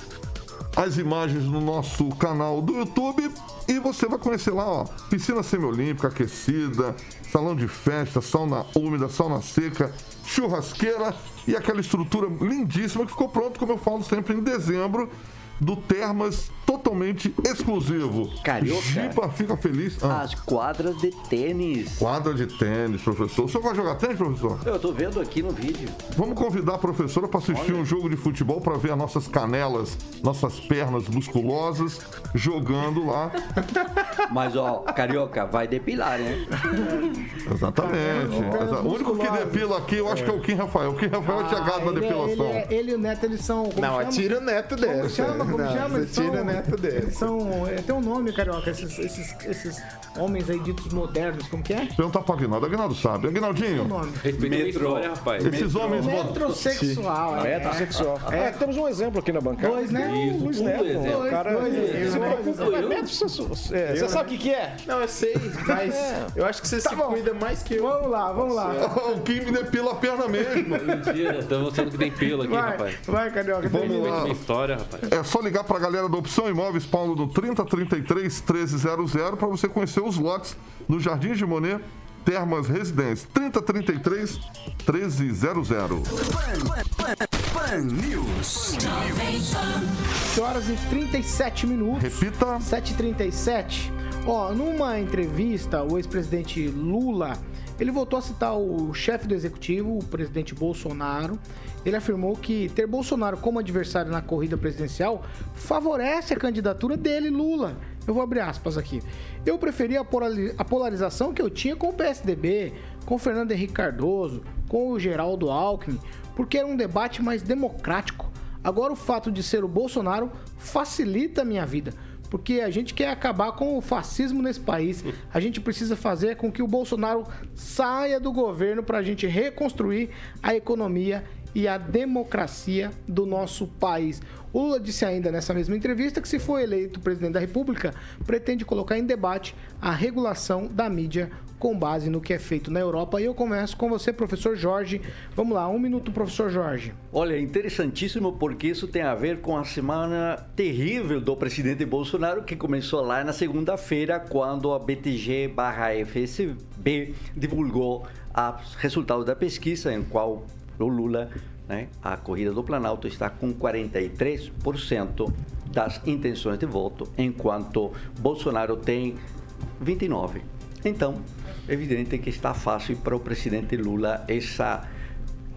as imagens no nosso canal do YouTube e você vai conhecer lá, ó, piscina semiolímpica aquecida, salão de festa, sauna úmida, sauna seca, churrasqueira e aquela estrutura lindíssima que ficou pronto, como eu falo sempre, em dezembro, do Termas totalmente exclusivo. Carioca. Gipa fica feliz. Ah, As quadras de tênis. quadra de tênis, professor. O senhor vai jogar tênis, professor? Eu tô vendo aqui no vídeo. Vamos convidar a professora para assistir um jogo de futebol para ver as nossas canelas, nossas pernas musculosas jogando lá. Mas, ó, Carioca, vai depilar, né? Exatamente. O único que depila aqui, eu acho que é o Kim Rafael. O Kim Rafael é chegado na ele, depilação. Ele, é- ele e o Neto, eles são. como Não, chama? tira o neto Como dessa. chama? Como Não, chama? Você Eles tira são- o neto Dessa. são. é, tem um nome, carioca, esses, esses, esses homens aí ditos modernos, como que é? Perguntar para Aguinaldo. Aguinaldo sabe. Aguinaldinho, Metrô. história, rapaz. esses homens... mo- Metrosexual. é. Metrosexual. É, temos um exemplo aqui na bancada. Dois, né? O Luiz um Neto. exemplo. O cara Dois, dois, se dois, preocupa dois. com metrosexual. É, Você sabe o que que é? Não, eu sei, mas eu acho que você se bom. cuida mais que eu. Vamos lá, vamos lá. O Kim me depila a perna mesmo. Mentira, estamos mostrando que tem pelo aqui, rapaz. vai, carioca. Vamos lá. História, rapaz. É só ligar para a galera da Opção Imóveis, Paulo, no 3033 1300 para você conhecer os lotes no Jardim de Monet, Termas Residência. 3033 1300. Pan News. 7 horas e 37 minutos. Repita. 7h37. Ó, numa entrevista, o ex-presidente Lula, ele voltou a citar o chefe do executivo, o presidente Bolsonaro. Ele afirmou que ter Bolsonaro como adversário na corrida presidencial favorece a candidatura dele, Lula. Eu vou abrir aspas aqui. Eu polari- a polarização que eu tinha com o PSDB, com o Fernando Henrique Cardoso, com o Geraldo Alckmin, porque era um debate mais democrático. Agora o fato de ser o Bolsonaro facilita a minha vida, porque a gente quer acabar com o fascismo nesse país. A gente precisa fazer com que o Bolsonaro saia do governo para a gente reconstruir a economia e a democracia do nosso país. O Lula disse ainda nessa mesma entrevista que, se for eleito presidente da República, pretende colocar em debate a regulação da mídia com base no que é feito na Europa. E eu começo com você, professor Jorge. Vamos lá, um minuto, professor Jorge. Olha, interessantíssimo porque isso tem a ver com a semana terrível do presidente Bolsonaro que começou lá na segunda-feira quando a BTG/FSB divulgou os resultados da pesquisa em qual o Lula, né, a corrida do Planalto está com 43% das intenções de voto, enquanto Bolsonaro tem 29. Então, é evidente que está fácil para o presidente Lula esse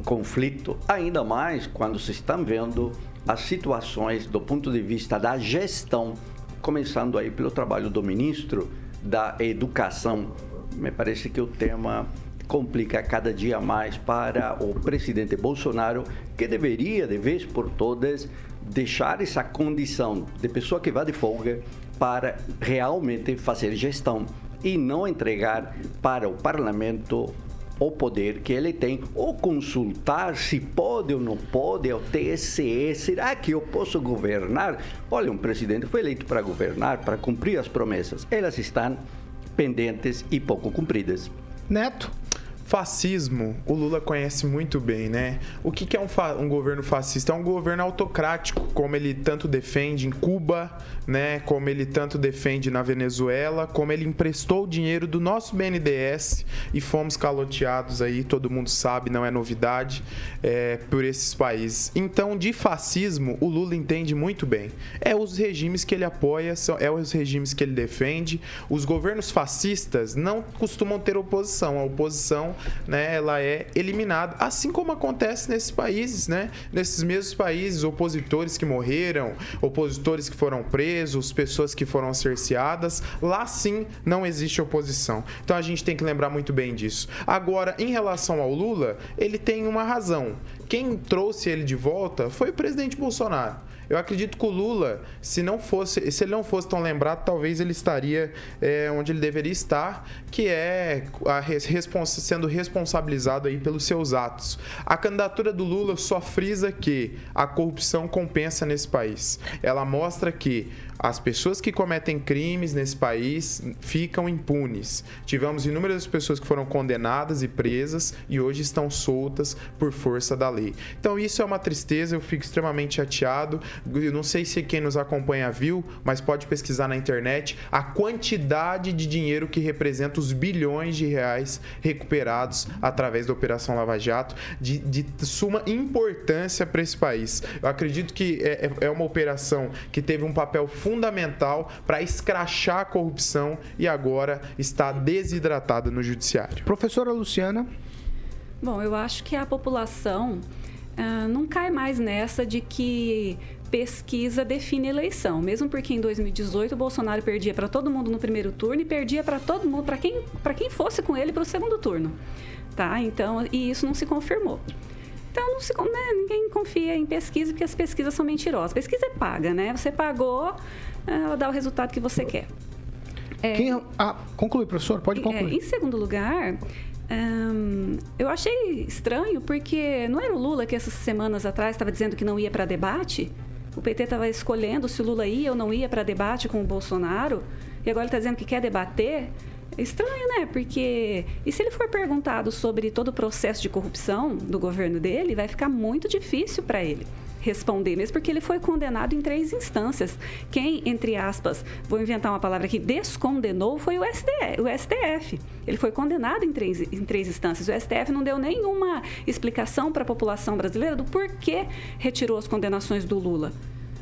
conflito, ainda mais quando se estão vendo as situações do ponto de vista da gestão, começando aí pelo trabalho do ministro da Educação. Me parece que o tema complica cada dia mais para o presidente Bolsonaro, que deveria, de vez por todas, deixar essa condição de pessoa que vai de folga para realmente fazer gestão e não entregar para o parlamento o poder que ele tem, ou consultar se pode ou não pode, ao TSE, será que eu posso governar? Olha, um presidente foi eleito para governar, para cumprir as promessas. Elas estão pendentes e pouco cumpridas. Neto. Fascismo, o Lula conhece muito bem, né? O que, é um, um governo fascista? É um governo autocrático, como ele tanto defende em Cuba, né? Como ele tanto defende na Venezuela, como ele emprestou o dinheiro do nosso BNDES e fomos caloteados aí, todo mundo sabe, não é novidade, é, por esses países. Então, de fascismo, o Lula entende muito bem. É os regimes que ele apoia, são, é os regimes que ele defende. Os governos fascistas não costumam ter oposição. A oposição, né, ela é eliminada, assim como acontece nesses países, né? Nesses mesmos países, opositores que morreram, opositores que foram presos, pessoas que foram cerceadas, lá sim não existe oposição. Então a gente tem que lembrar muito bem disso. Agora, em relação ao Lula, ele tem uma razão. Quem trouxe ele de volta foi o presidente Bolsonaro. Eu acredito que o Lula, se não fosse, se ele não fosse tão lembrado, talvez ele estaria é, onde ele deveria estar, que é respons- sendo responsabilizado aí pelos seus atos. A candidatura do Lula só frisa que a corrupção compensa nesse país. Ela mostra que as pessoas que cometem crimes nesse país ficam impunes. Tivemos inúmeras pessoas que foram condenadas e presas e hoje estão soltas por força da lei. Então isso é uma tristeza, eu fico extremamente chateado. Eu não sei se quem nos acompanha viu, mas pode pesquisar na internet a quantidade de dinheiro que representa os bilhões de reais recuperados através da Operação Lava Jato, de, de suma importância para esse país. Eu acredito que é, é- é uma operação que teve um papel fundamental para escrachar a corrupção e agora está desidratada no judiciário. Professora Luciana. Bom, eu acho que a população ah, não cai mais nessa de que pesquisa define eleição, mesmo porque em 2018 o Bolsonaro perdia para todo mundo no primeiro turno e perdia para todo mundo, para quem, quem fosse com ele para o segundo turno, tá? Então, e isso não se confirmou. Então, não se, né, ninguém confia em pesquisa porque as pesquisas são mentirosas. Pesquisa é paga, né? Você pagou, ela dá o resultado que você quer. É, Quem, ah, conclui, professor, pode é, concluir. em segundo lugar, hum, eu achei estranho porque não era o Lula que essas semanas atrás estava dizendo que não ia para debate? O PT estava escolhendo se o Lula ia ou não ia para debate com o Bolsonaro e agora ele está dizendo que quer debater. É estranho, né? Porque. E se ele for perguntado sobre todo o processo de corrupção do governo dele, vai ficar muito difícil para ele responder, mesmo porque ele foi condenado em três instâncias. Quem, entre aspas, vou inventar uma palavra aqui, descondenou foi o, SDF, o STF. Ele foi condenado em três, em três instâncias. O STF não deu nenhuma explicação para a população brasileira do porquê retirou as condenações do Lula.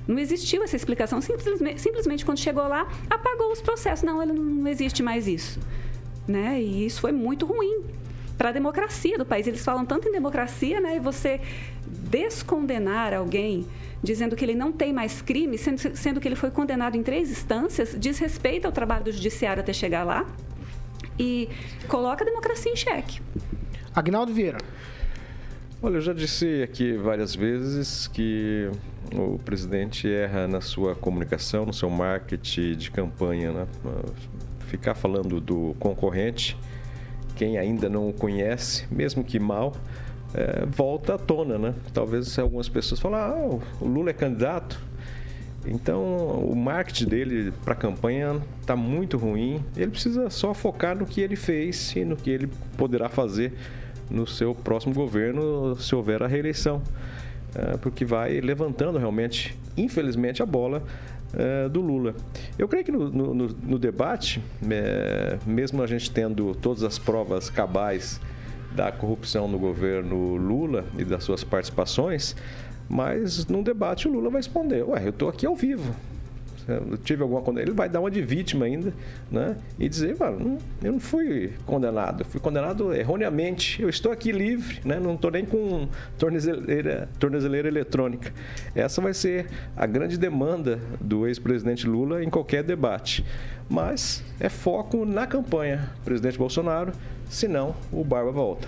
Não existiu essa explicação. Simplesmente, simplesmente quando chegou lá, apagou os processos. Não, ele não existe mais isso. Né? E isso foi muito ruim para a democracia do país. Eles falam tanto em democracia, né? E você descondenar alguém dizendo que ele não tem mais crime, sendo, sendo que ele foi condenado em três instâncias, diz respeito ao trabalho do judiciário até chegar lá e coloca a democracia em xeque. Agnaldo Vieira. Olha, eu já disse aqui várias vezes que o presidente erra na sua comunicação, no seu marketing de campanha, né? Ficar falando do concorrente quem ainda não o conhece, mesmo que mal, é, volta à tona, né? Talvez algumas pessoas falem, ah, o Lula é candidato. Então, o marketing dele para a campanha está muito ruim. Ele precisa só focar no que ele fez e no que ele poderá fazer no seu próximo governo, se houver a reeleição. É, porque vai levantando realmente, infelizmente, a bola é, do Lula. Eu creio que no, no, no debate, é, mesmo a gente tendo todas as provas cabais da corrupção no governo Lula e das suas participações, mas num debate o Lula vai responder: Ué, eu estou aqui ao vivo eu tive alguma condenação, ele vai dar uma de vítima ainda, né? E dizer, mano, eu não fui condenado, eu fui condenado erroneamente, eu estou aqui livre, né? Não estou nem com tornezeleira, tornezeleira eletrônica. Essa vai ser a grande demanda do ex-presidente Lula em qualquer debate. Mas é foco na campanha, presidente Bolsonaro, senão o Barba volta.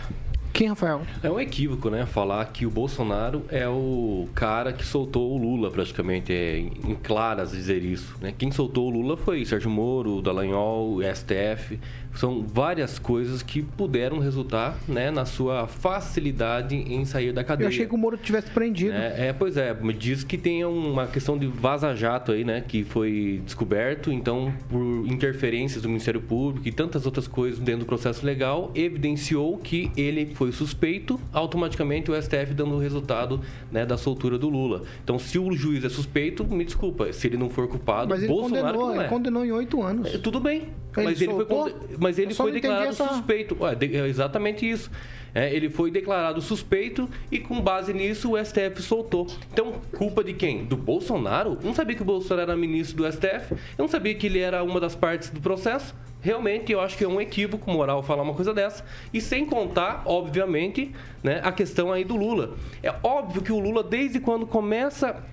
Quem, Rafael? É um equívoco, né? Falar que o Bolsonaro é o cara que soltou o Lula, praticamente. É em claras dizer isso. Né? Quem soltou o Lula foi Sérgio Moro, Dallagnol, STF. São várias coisas que puderam resultar né, na sua facilidade em sair da cadeia. Eu achei que o Moro tivesse prendido. É, é pois é. Diz que tem uma questão de vaza-jato aí, né? Que foi descoberto. Então, por interferências do Ministério Público e tantas outras coisas dentro do processo legal, evidenciou que ele foi suspeito, automaticamente o STF dando o resultado né, da soltura do Lula. Então, se o juiz é suspeito, me desculpa, se ele não for culpado, mas ele Bolsonaro condenou, não é. ele condenou em oito anos. É, tudo bem, ele mas, ele foi, mas ele foi declarado essa... suspeito. Ué, é exatamente isso. É, ele foi declarado suspeito e com base nisso o STF soltou. Então, culpa de quem? Do Bolsonaro? Eu não sabia que o Bolsonaro era ministro do STF. Eu não sabia que ele era uma das partes do processo realmente eu acho que é um equívoco moral falar uma coisa dessa. E sem contar, obviamente, né, a questão aí do Lula. É óbvio que o Lula, desde quando começa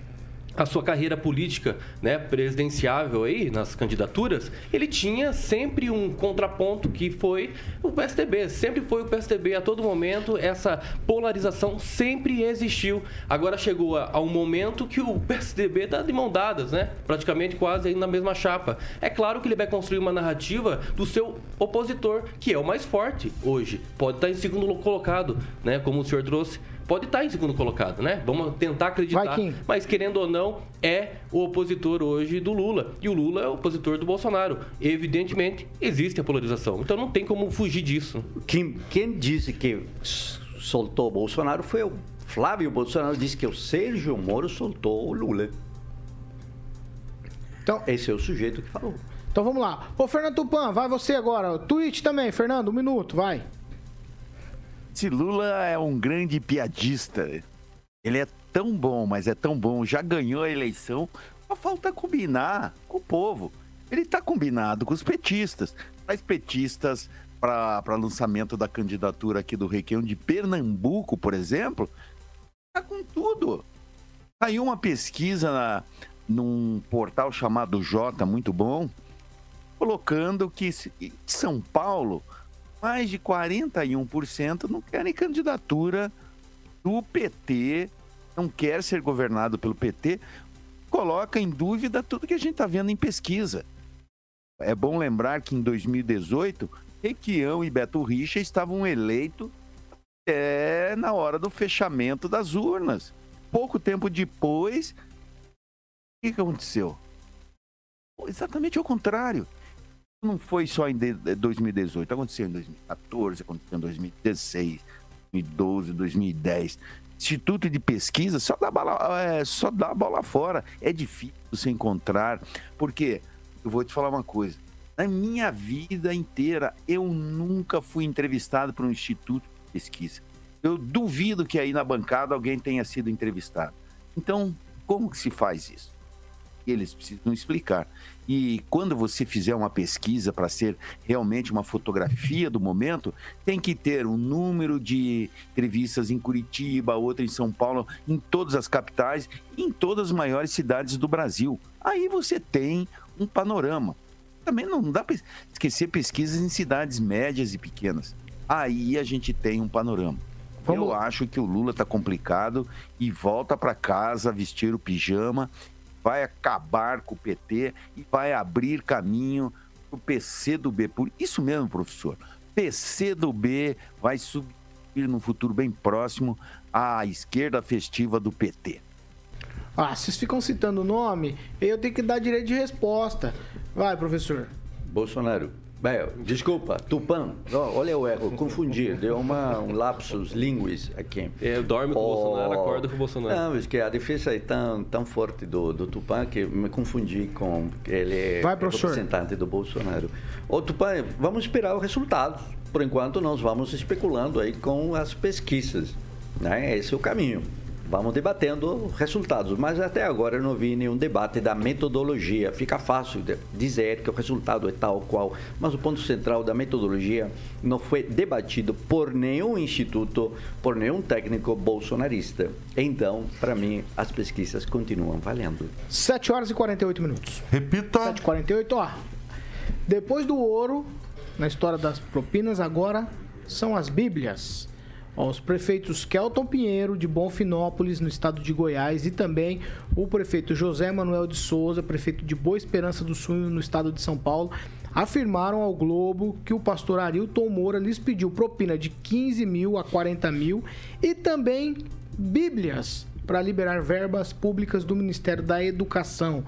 a sua carreira política, né, presidenciável aí nas candidaturas, ele tinha sempre um contraponto que foi o PSDB, sempre foi o PSDB a todo momento, essa polarização sempre existiu. Agora chegou a, um momento que o PSDB está de mão dadas, né? Praticamente quase aí na mesma chapa. É claro que ele vai construir uma narrativa do seu opositor, que é o mais forte hoje. Pode estar em segundo colocado, né, como o senhor trouxe pode estar em segundo colocado, né? Vamos tentar acreditar. Vai, mas querendo ou não, é o opositor hoje do Lula. E o Lula é o opositor do Bolsonaro. Evidentemente, existe a polarização. Então não tem como fugir disso. Quem, quem disse que soltou o Bolsonaro foi o Flávio Bolsonaro. Disse que o Sérgio Moro soltou o Lula. Então, Esse é o sujeito que falou. Então vamos lá. Ô, Fernando Tupan, vai você agora. Tweet também, Fernando, um minuto, vai. Esse Lula é um grande piadista. Ele é tão bom, mas é tão bom, já ganhou a eleição, só falta combinar com o povo. Ele está combinado com os petistas. Traz petistas para lançamento da candidatura aqui do Requião de Pernambuco, por exemplo. Tá com tudo. Saiu uma pesquisa na, num portal chamado J, muito bom, colocando que São Paulo mais de 41% não querem candidatura do PT, não quer ser governado pelo PT, coloca em dúvida tudo que a gente está vendo em pesquisa. É bom lembrar que em 2018, Requião e Beto Richa estavam eleitos é, na hora do fechamento das urnas. Pouco tempo depois, o que aconteceu? Exatamente ao contrário. Não foi só em 2018, aconteceu em 2014, aconteceu em 2016, 2012, 2010. Instituto de pesquisa só dá bola, é, só dá bola fora. É difícil você encontrar, porque eu vou te falar uma coisa. Na minha vida inteira, eu nunca fui entrevistado por um instituto de pesquisa. Eu duvido que aí na bancada alguém tenha sido entrevistado. Então, como que se faz isso? Eles precisam explicar. E quando você fizer uma pesquisa para ser realmente uma fotografia do momento, tem que ter um número de entrevistas em Curitiba, outra em São Paulo, em todas as capitais, em todas as maiores cidades do Brasil. Aí você tem um panorama. Também não dá para esquecer pesquisas em cidades médias e pequenas. Aí a gente tem um panorama. Vamos. Eu acho que o Lula está complicado e volta para casa vestir o pijama vai acabar com o PT e vai abrir caminho para o PC do B. Por isso mesmo, professor. PC do B vai subir no futuro bem próximo à esquerda festiva do PT. Ah, vocês ficam citando o nome, eu tenho que dar direito de resposta. Vai, professor. Bolsonaro. Bem, desculpa, Tupã. olha eu erro, confundi. Deu uma, um lapsus linguis aqui. É, dorme com o Bolsonaro, acorda com o Bolsonaro. Não, mas que a defesa é tão, tão forte do, do Tupã que me confundi com ele é Vai, representante do Bolsonaro. Ô Tupã, vamos esperar os resultados. Por enquanto, nós vamos especulando aí com as pesquisas. Né? Esse é o caminho. Vamos debatendo resultados, mas até agora eu não vi nenhum debate da metodologia. Fica fácil dizer que o resultado é tal qual, mas o ponto central da metodologia não foi debatido por nenhum instituto, por nenhum técnico bolsonarista. Então, para mim, as pesquisas continuam valendo. 7 horas e 48 minutos. Repita. 7 e 48, ó. Depois do ouro, na história das propinas, agora são as Bíblias os prefeitos Kelton Pinheiro, de Bonfinópolis, no estado de Goiás, e também o prefeito José Manuel de Souza, prefeito de Boa Esperança do Sul, no estado de São Paulo, afirmaram ao Globo que o pastor Arilton Moura lhes pediu propina de 15 mil a 40 mil e também bíblias para liberar verbas públicas do Ministério da Educação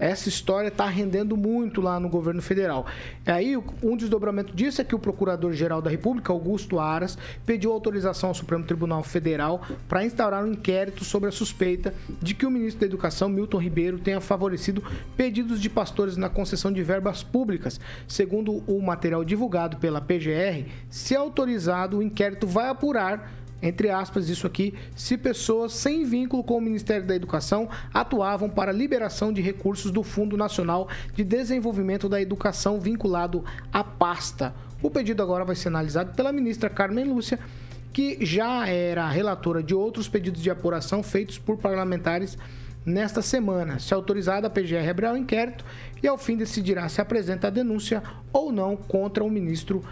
essa história está rendendo muito lá no governo federal. Aí, um desdobramento disso é que o Procurador-Geral da República, Augusto Aras, pediu autorização ao Supremo Tribunal Federal para instaurar um inquérito sobre a suspeita de que o ministro da Educação, Milton Ribeiro, tenha favorecido pedidos de pastores na concessão de verbas públicas. Segundo o material divulgado pela PGR, se autorizado, o inquérito vai apurar entre aspas, isso aqui, se pessoas sem vínculo com o Ministério da Educação atuavam para liberação de recursos do Fundo Nacional de Desenvolvimento da Educação vinculado à pasta. O pedido agora vai ser analisado pela ministra Carmen Lúcia, que já era relatora de outros pedidos de apuração feitos por parlamentares nesta semana. Se autorizada, a PGR abrirá o inquérito e ao fim decidirá se apresenta a denúncia ou não contra o ministro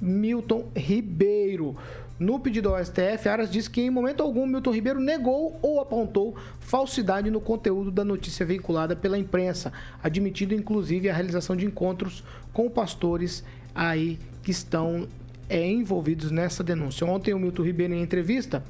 Milton Ribeiro. No pedido ao STF, Aras disse que em momento algum Milton Ribeiro negou ou apontou falsidade no conteúdo da notícia veiculada pela imprensa, admitindo inclusive a realização de encontros com pastores aí que estão é, envolvidos nessa denúncia. Ontem o Milton Ribeiro em entrevista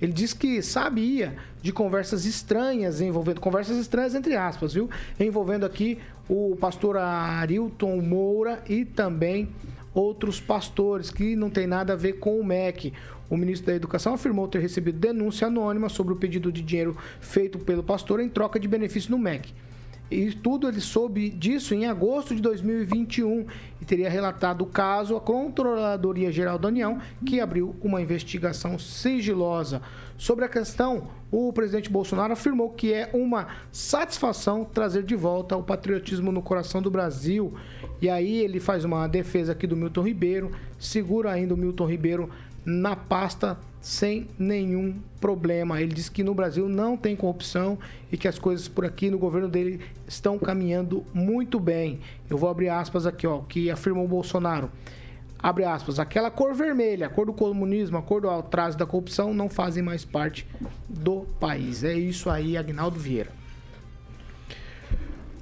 ele disse que sabia de conversas estranhas envolvendo conversas estranhas entre aspas, viu? Envolvendo aqui o pastor Arilton Moura e também outros pastores, que não tem nada a ver com o MEC. O ministro da Educação afirmou ter recebido denúncia anônima sobre o pedido de dinheiro feito pelo pastor em troca de benefício no MEC. E tudo ele soube disso em agosto de 2021 e teria relatado o caso à Controladoria Geral da União, que abriu uma investigação sigilosa. Sobre a questão, o presidente Bolsonaro afirmou que é uma satisfação trazer de volta o patriotismo no coração do Brasil. E aí ele faz uma defesa aqui do Milton Ribeiro, segura ainda o Milton Ribeiro na pasta sem nenhum problema. Ele diz que no Brasil não tem corrupção e que as coisas por aqui no governo dele estão caminhando muito bem. Eu vou abrir aspas aqui, ó, que afirmou o Bolsonaro. Abre aspas, aquela cor vermelha, a cor do comunismo, a cor do atraso da corrupção não fazem mais parte do país. É isso aí, Agnaldo Vieira.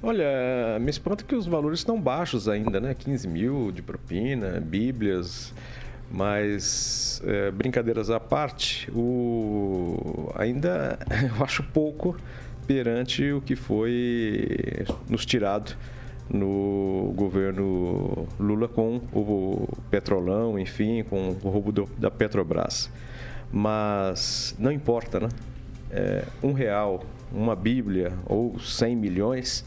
Olha, me espanta que os valores estão baixos ainda, né? 15 mil de propina, bíblias, mas é, brincadeiras à parte, o... ainda eu acho pouco perante o que foi nos tirado no governo Lula com o petrolão, enfim, com o roubo do, da Petrobras. Mas não importa, né? É, um real, uma Bíblia ou 100 milhões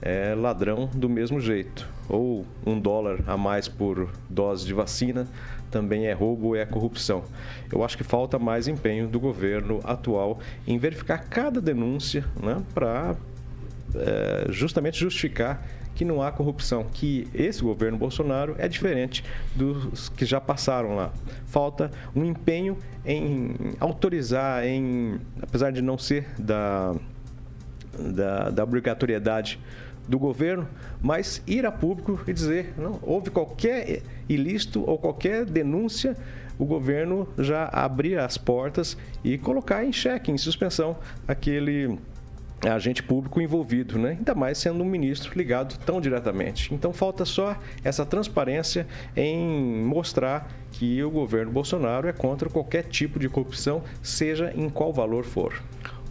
é ladrão do mesmo jeito. Ou um dólar a mais por dose de vacina também é roubo, é corrupção. Eu acho que falta mais empenho do governo atual em verificar cada denúncia né, para é, justamente justificar que não há corrupção, que esse governo Bolsonaro é diferente dos que já passaram lá. Falta um empenho em autorizar, em, apesar de não ser da, da, da obrigatoriedade do governo, mas ir a público e dizer, não, houve qualquer ilícito ou qualquer denúncia, o governo já abrir as portas e colocar em xeque, em suspensão, aquele agente público envolvido, né? ainda mais sendo um ministro ligado tão diretamente. Então falta só essa transparência em mostrar que o governo Bolsonaro é contra qualquer tipo de corrupção, seja em qual valor for.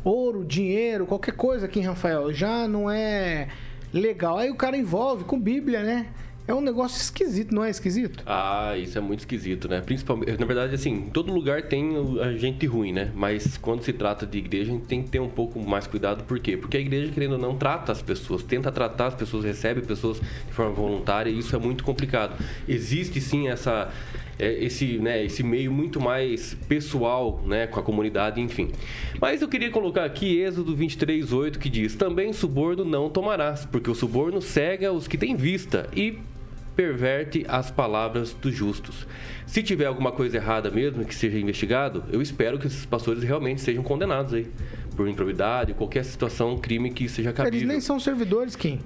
Ouro, dinheiro, qualquer coisa aqui, Rafael, já não é legal. Aí o cara envolve com Bíblia, né? É um negócio esquisito, não é esquisito? Ah, isso é muito esquisito, né? Principalmente, na verdade, assim, todo lugar tem a gente ruim, né? Mas quando se trata de igreja, a gente tem que ter um pouco mais cuidado. Por quê? Porque a igreja, querendo ou não, trata as pessoas, tenta tratar as pessoas, recebe pessoas de forma voluntária e isso é muito complicado. Existe sim essa é, esse, né, esse meio muito mais pessoal né, com a comunidade, enfim. Mas eu queria colocar aqui Êxodo 23:8 que diz: Também suborno não tomarás, porque o suborno cega os que têm vista e perverte as palavras dos justos. Se tiver alguma coisa errada mesmo que seja investigado, eu espero que esses pastores realmente sejam condenados aí por improbidade, qualquer situação, crime que seja cabível. Eles nem são servidores, Kim.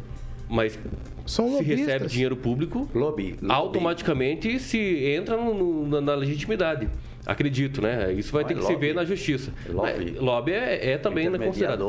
Mas São se lobistas. recebe dinheiro público, Lobby. lobby. automaticamente se entra no- no- na legitimidade. Acredito, né? Isso vai Não, ter é que se lobby. ver na justiça. Lobby. Mas lobby é, é também considerado.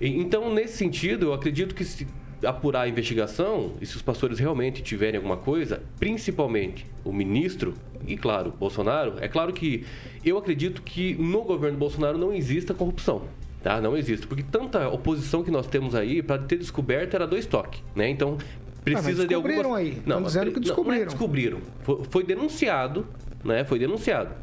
Então, nesse sentido, eu acredito que se apurar a investigação e se os pastores realmente tiverem alguma coisa, principalmente o ministro e, claro, Bolsonaro, é claro que eu acredito que no governo Bolsonaro não exista corrupção. Tá? Não existe. Porque tanta oposição que nós temos aí, para ter descoberto, era dois toques. Né? Então, precisa de descobriram algumas... aí. Tão dizendo que não- Não, é descobriram. descobriram. Foi, foi denunciado, né? Foi denunciado.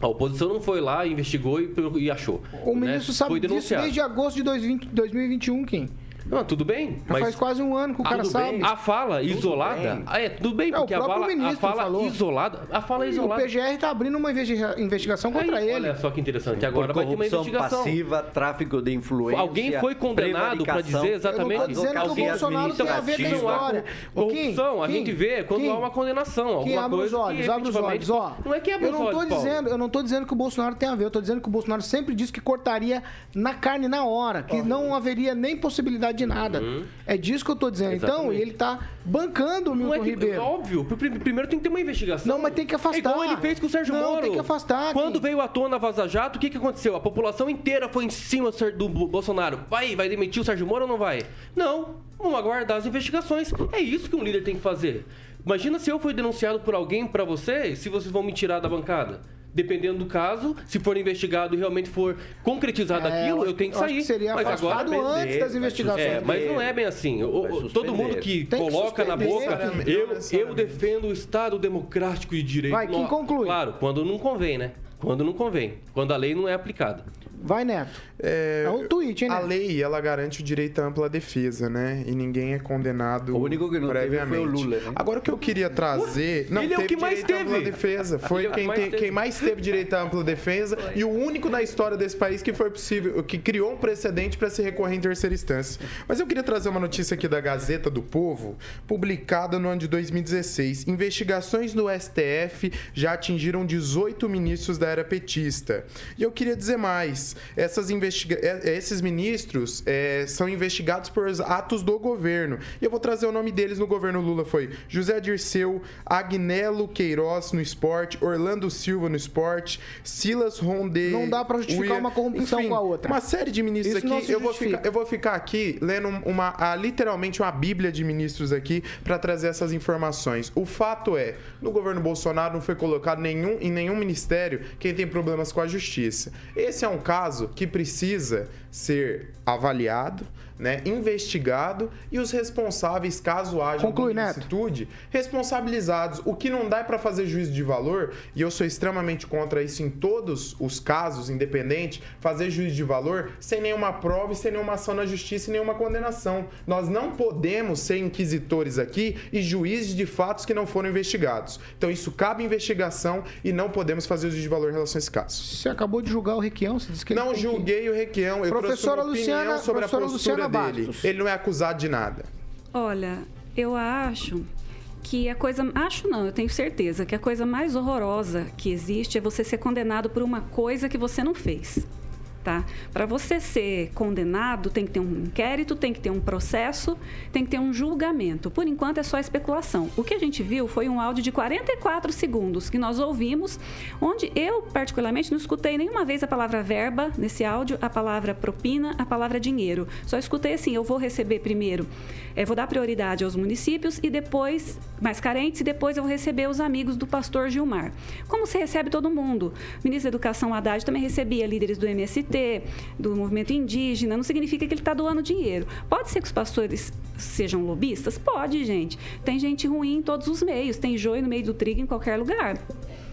A oposição não foi lá, investigou e, e achou. O né? ministro sabe foi disso denunciado. desde agosto de 2020 2021, Kim. Não, tudo bem, Já mas faz quase um ano que o Ah, cara sabe. bem. A fala isolada. bem. Ah, é, tudo bem, É, o porque a próprio fala, a ministro fala falou. isolada. A fala E o isolada. PGR tá abrindo uma investiga- investigação contra Aí, ele. Olha só que interessante. Agora Por vai ter uma corrupção investigação. passiva, tráfico de influência. Alguém foi condenado para dizer exatamente Eu não tô dizendo que o alguém Bolsonaro tem a ver com a história. Corrupção, a gente vê quando Kim, há uma condenação. Quem Alguma abre os olhos, abre os olhos, ó. Não é que abre eu os não tô olhos, Paulo. dizendo, eu não tô dizendo que o Bolsonaro tem a ver, eu tô dizendo que o Bolsonaro sempre disse que cortaria na carne na hora, que não haveria nem possibilidade de nada. É disso que eu tô dizendo. Então, Uhum. Exatamente. ele tá bancando o Milton é que, Ribeiro. óbvio, pr- pr- primeiro tem que ter uma investigação. Não, mas tem que afastar. É igual ele fez com o Sérgio Não, Moro. tem que afastar, Quando veio à tona a Vaza Jato, o que, que aconteceu? A população inteira foi em cima do Bolsonaro. Vai, vai demitir o Sérgio Moro ou não vai? Não, vamos aguardar as investigações. É isso que um líder tem que fazer. Imagina se eu fui denunciado por alguém pra você, se vocês vão me tirar da bancada. Dependendo do caso, se for investigado e realmente for concretizado É, aquilo, eu eu tenho que acho sair. que seria mas agora antes das investigações. é, mas não é bem assim. O- todo mundo que Tem que coloca na boca, Kim. eu, eu defendo o Estado democrático de direito. Vai, Nó- conclui. Claro, quando não convém, né? Quando não convém. Quando a lei não é aplicada. Vai, Neto. É, É um tweet, hein, A Neto? lei, ela garante o direito à ampla defesa, né? E ninguém é condenado O único que não teve previamente. foi o Lula, né? Agora, o que eu queria trazer... Não, Ele é o teve que mais direito à ampla teve. defesa. Foi Ele é o que quem, mais tem- teve. quem mais teve direito à ampla defesa e o único na história desse país que foi possível, que criou um precedente para se recorrer em terceira instância. Mas eu queria trazer uma notícia aqui da Gazeta do Povo, publicada no ano de 2016. Investigações no STF já atingiram 18 ministros da era petista. E eu queria dizer mais. Essas investiga eh, esses ministros eh, são investigados por atos do governo. E eu vou trazer o nome deles no governo Lula. Foi José Dirceu, Agnello Queiroz no esporte, Orlando Silva no esporte, Silas Ronde... Não dá pra justificar uma corrupção com a outra. Uma série de ministros Isso aqui. Eu vou, ficar, eu vou ficar aqui lendo uma, ah, literalmente uma bíblia de ministros aqui para trazer essas informações. O fato é, no governo Bolsonaro não foi colocado nenhum, em nenhum ministério quem tem problemas com a justiça. Esse é um caso que precisa ser avaliado, né, investigado e os responsáveis, caso haja Conclui, ilicitude, responsabilizados. O que não dá é para fazer juízo de valor, e eu sou extremamente contra isso em todos os casos, independente, fazer juízo de valor sem nenhuma prova e sem nenhuma ação na justiça e nenhuma condenação. Nós não podemos ser inquisitores aqui e juízes de fatos que não foram investigados. Então isso cabe investigação e não podemos fazer juízo de valor em relação a esse caso. Você acabou de julgar o Requião, você disse que Não tem que- julguei o Requião, eu Professora trouxe uma opinião Luciana- sobre a postura Luciana dele. Ele não é acusado de nada. Olha, eu acho que a coisa. Acho não, eu tenho certeza que a coisa mais horrorosa que existe é você ser condenado por uma coisa que você não fez. Tá? Para você ser condenado, tem que ter um inquérito, tem que ter um processo, tem que ter um julgamento. Por enquanto é só especulação. O que a gente viu foi um áudio de 44 segundos que nós ouvimos, onde eu, particularmente, não escutei nenhuma vez a palavra verba nesse áudio, a palavra propina, a palavra dinheiro. Só escutei assim: eu vou receber primeiro, eh, vou dar prioridade aos municípios e depois, mais carentes, e depois eu vou receber os amigos do pastor Gilmar. Como se recebe todo mundo? O ministro da Educação Haddad também recebia líderes do MST, do movimento indígena, não significa que ele está doando dinheiro. Pode ser que os pastores sejam lobistas? Pode, gente. Tem gente ruim em todos os meios, tem joio no meio do trigo em qualquer lugar.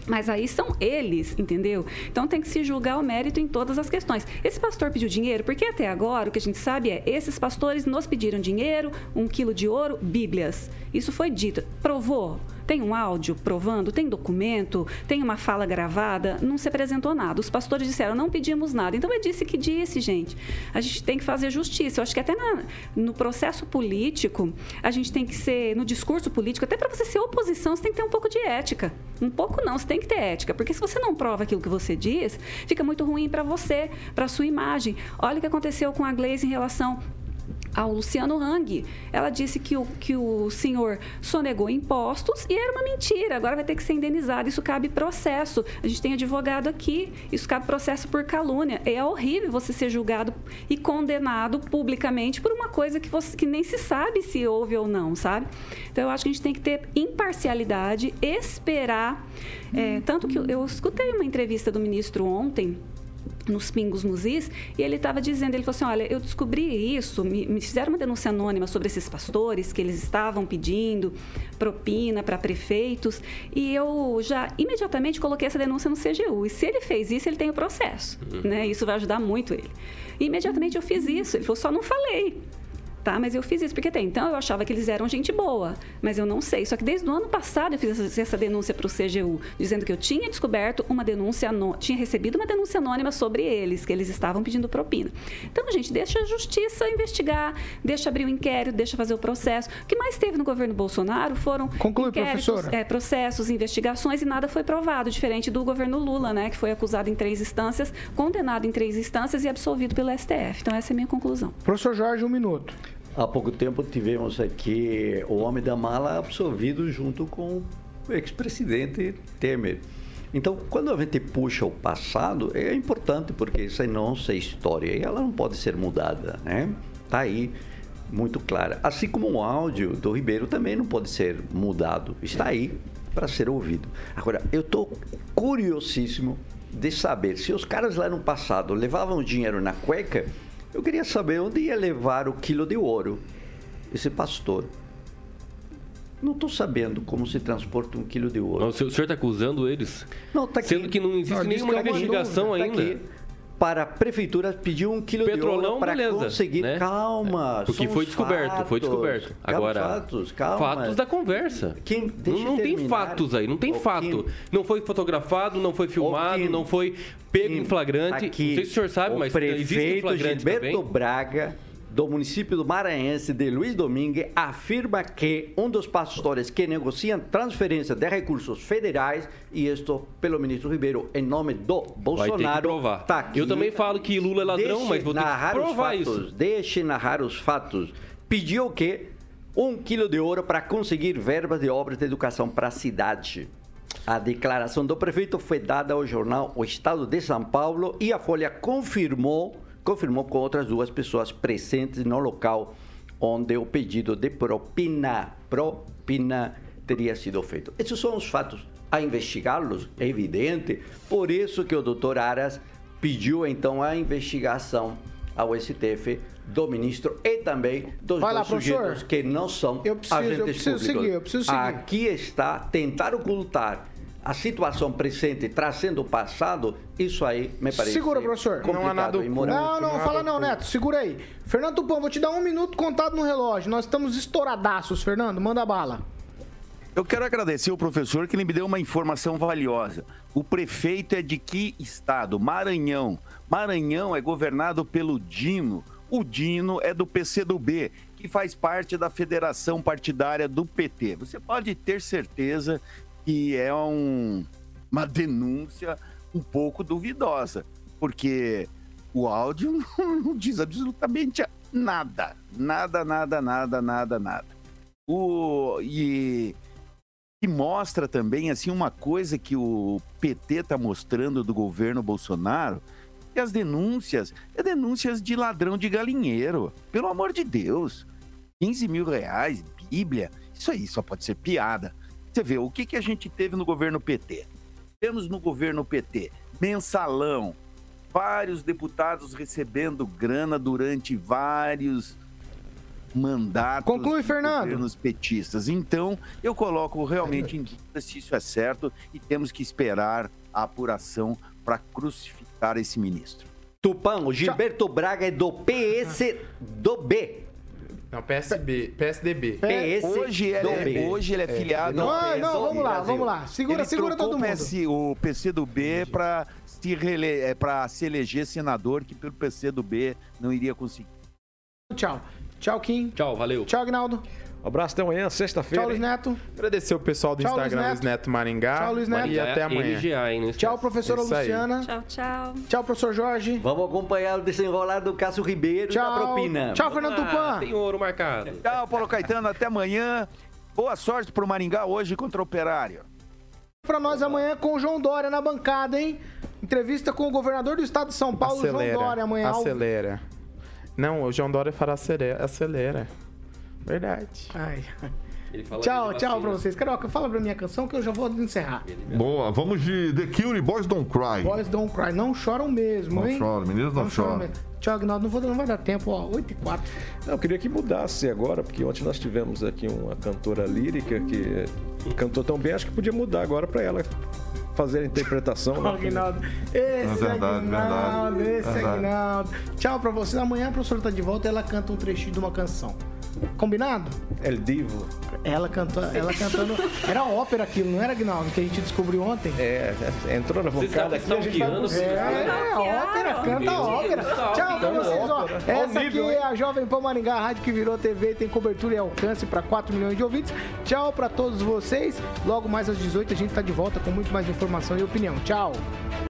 Mas aí são eles, entendeu? Então tem que se julgar o mérito em todas as questões. Esse pastor pediu dinheiro, porque até agora o que a gente sabe é esses pastores nos pediram dinheiro, um quilo de ouro, bíblias. Isso foi dito. Provou? Tem um áudio provando? Tem documento? Tem uma fala gravada? Não se apresentou nada. Os pastores disseram, não pedimos nada. Então, é disse que disse, gente. A gente tem que fazer justiça. Eu acho que até na- no processo político, a gente tem que ser, no discurso político, até para você ser oposição, você tem que ter um pouco de ética. Um pouco não, você tem que ter ética. Porque se você não prova aquilo que você diz, fica muito ruim para você, para sua imagem. Olha o que aconteceu com a Gleisi em relação ao Luciano Hang. Ela disse que o, que o senhor sonegou impostos e era uma mentira. Agora vai ter que ser indenizado. Isso cabe processo. A gente tem advogado aqui. Isso cabe processo por calúnia. É horrível você ser julgado e condenado publicamente por uma coisa que, você, que nem se sabe se houve ou não, sabe? Então eu acho que a gente tem que ter imparcialidade, esperar. É, tanto que eu, eu escutei uma entrevista do ministro ontem nos Pingos nos Is, e ele estava dizendo, ele falou assim, olha, eu descobri isso, me, me fizeram uma denúncia anônima sobre esses pastores, que eles estavam pedindo propina para prefeitos, e eu já imediatamente coloquei essa denúncia no CGU, e se ele fez isso, ele tem o processo, né? Isso vai ajudar muito ele. E imediatamente eu fiz isso, ele falou, só não falei. Tá, mas eu fiz isso porque até então eu achava que eles eram gente boa, mas eu não sei. Só que desde o ano passado eu fiz essa, essa denúncia para o CGU, dizendo que eu tinha descoberto uma denúncia, tinha recebido uma denúncia anônima sobre eles, que eles estavam pedindo propina. Então, gente, deixa a justiça investigar, deixa abrir o inquérito, deixa fazer o processo. O que mais teve no governo Bolsonaro foram Conclui, professora. é, processos, investigações e nada foi provado, diferente do governo Lula, né, que foi acusado em três instâncias, condenado em três instâncias e absolvido pelo STF. Então, essa é a minha conclusão. Professor Jorge, um minuto. Há pouco tempo tivemos aqui o homem da mala absolvido junto com o ex-presidente Temer. Então, quando a gente puxa o passado, é importante porque isso é nossa história e ela não pode ser mudada, né? Tá aí muito clara. Assim como o áudio do Ribeiro também não pode ser mudado. Está aí para ser ouvido. Agora, eu estou curiosíssimo de saber se os caras lá no passado levavam dinheiro na cueca, eu queria saber onde ia levar o quilo de ouro esse pastor. Não estou sabendo como se transporta um quilo de ouro. Não, o senhor está acusando eles? Não, tá aqui. Sendo que não existe Não, nenhuma é investigação tá ainda. aqui. Para a prefeitura pedir um quilo de Petrolão, ouro para conseguir. né? Calma, Porque são foi descoberto, foi fatos. descoberto. Calma, Agora, fatos, calma. fatos da conversa. Quem- não não tem fatos aí, não tem Ô, fato. Kim. Não foi fotografado, não foi filmado, Kim. não foi pego em Kim, flagrante. aqui, não sei se o senhor sabe, o mas existe em prefeito flagrante Gilberto também. Braga, do município do Maranhense, de Luiz Domingue, afirma que um dos pastores que negociam transferência de recursos federais, e isto pelo ministro Ribeiro, em nome do Bolsonaro, que tá aqui. Eu também falo que Lula é ladrão, Deixe mas vou que narrar os fatos, isso. Deixe narrar os fatos. Pediu o quê? Um quilo de ouro para conseguir verbas de obras de educação para a cidade. A declaração do prefeito foi dada ao jornal O Estado de São Paulo e a Folha confirmou, confirmou com outras duas pessoas presentes no local onde o pedido de propina, propina teria sido feito. Esses são os fatos a investigá-los, é evidente. Por isso que o doutor Aras pediu então a investigação ao STF do ministro e também dos Vai lá, sujeitos que não são Eu preciso- agentes eu preciso públicos. seguir, eu preciso seguir. Aqui está tentar ocultar a situação presente trazendo o passado, isso aí me parece Segura, professor. complicado e imoral. Não, não, fala não, Neto. Segura aí. Fernando Tupan, vou te dar um minuto contado no relógio. Nós estamos estouradaços, Fernando. Manda bala. Eu quero agradecer o professor que ele me deu uma informação valiosa. O prefeito é de que estado? Maranhão. Maranhão é governado pelo Dino. O Dino é do PCdoB, que faz parte da federação partidária do PT. Você pode ter certeza que é um- uma denúncia um pouco duvidosa, porque o áudio não diz absolutamente nada. Nada, nada, nada, nada, nada. O, e que mostra também assim uma coisa que o PT está mostrando do governo Bolsonaro, que as denúncias é denúncias de ladrão de galinheiro. Pelo amor de Deus, 15 mil reais, Bíblia, isso aí só pode ser piada. Você vê, o que, que a gente teve no governo PT? Temos no governo PT mensalão, vários deputados recebendo grana durante vários mandatos Conclui, de Fernando. governos petistas. Então, eu coloco realmente em dúvida se isso é certo e temos que esperar a apuração para crucificar esse ministro. Tupã, o Gilberto Braga é do PS do B. Não, PSB, PSDB. PS Hoje ele, é, hoje ele é filiado ao Não, não, vamos lá, vamos lá. Segura, ele segura todo mundo. o, PS, o PC do B para se, rele, é, pra se eleger senador, que pelo PC do B não iria conseguir. Tchau. Tchau, Kim. Tchau, valeu. Tchau, Agnaldo. Um abraço, até amanhã, sexta-feira. Tchau, Luiz Neto. Agradecer o pessoal do Tchau, Luiz Instagram, Neto. Luiz Neto Maringá. Tchau, Luiz Neto. E até amanhã. LGA, hein? Tchau, professora Isso aí. Luciana. Tchau, tchau. Tchau, professor Jorge. Vamos acompanhar o desenrolar do Cássio Ribeiro e da Tchau. propina. Tchau, Fernando Ah, Tupan. tem ouro marcado. Tchau, Paulo Caetano. Até amanhã. Boa sorte pro Maringá hoje contra o Operário. Pra nós amanhã com o João Dória na bancada, hein? Entrevista com o governador do estado de São Paulo, acelera, João Dória, amanhã. acelera. Não, o João Dória fará acelera. acelera. Verdade. Ai. Tchau, tchau pra vocês. Carioca, fala pra minha canção que eu já vou encerrar. Boa, vamos de The Cure, Boys Don't Cry. Boys don't cry. Não choram mesmo, Não hein? choram, meninos não choram. mesmo. Tchau, Agnaldo. Não, vou, não vai dar tempo, ó. 8 e 4. Não, eu queria que mudasse agora, porque ontem nós tivemos aqui uma cantora lírica que cantou tão bem, acho que podia mudar agora pra ela fazer a interpretação. né? Agnaldo. Esse verdade, Agnaldo, verdade, esse verdade. Agnaldo. Tchau pra vocês. Amanhã a professora tá de volta e ela canta um trechinho de uma canção. Combinado? El Divo. Ela cantou, ela cantando. Era ópera aquilo, não era, Agnaldo? Que a gente descobriu ontem? É, entrou na Vocês bancada aqui, estão a gente vai guiando, buscar. É, ópera, canta Meu ópera. Deus, Tchau pra vocês, ó. Essa aqui é a Jovem Pan Maringá, a rádio que virou TV, tem cobertura e alcance pra 4 milhões de ouvintes. Tchau pra todos vocês. Logo mais às 18 a gente tá de volta com muito mais informação e opinião. Tchau.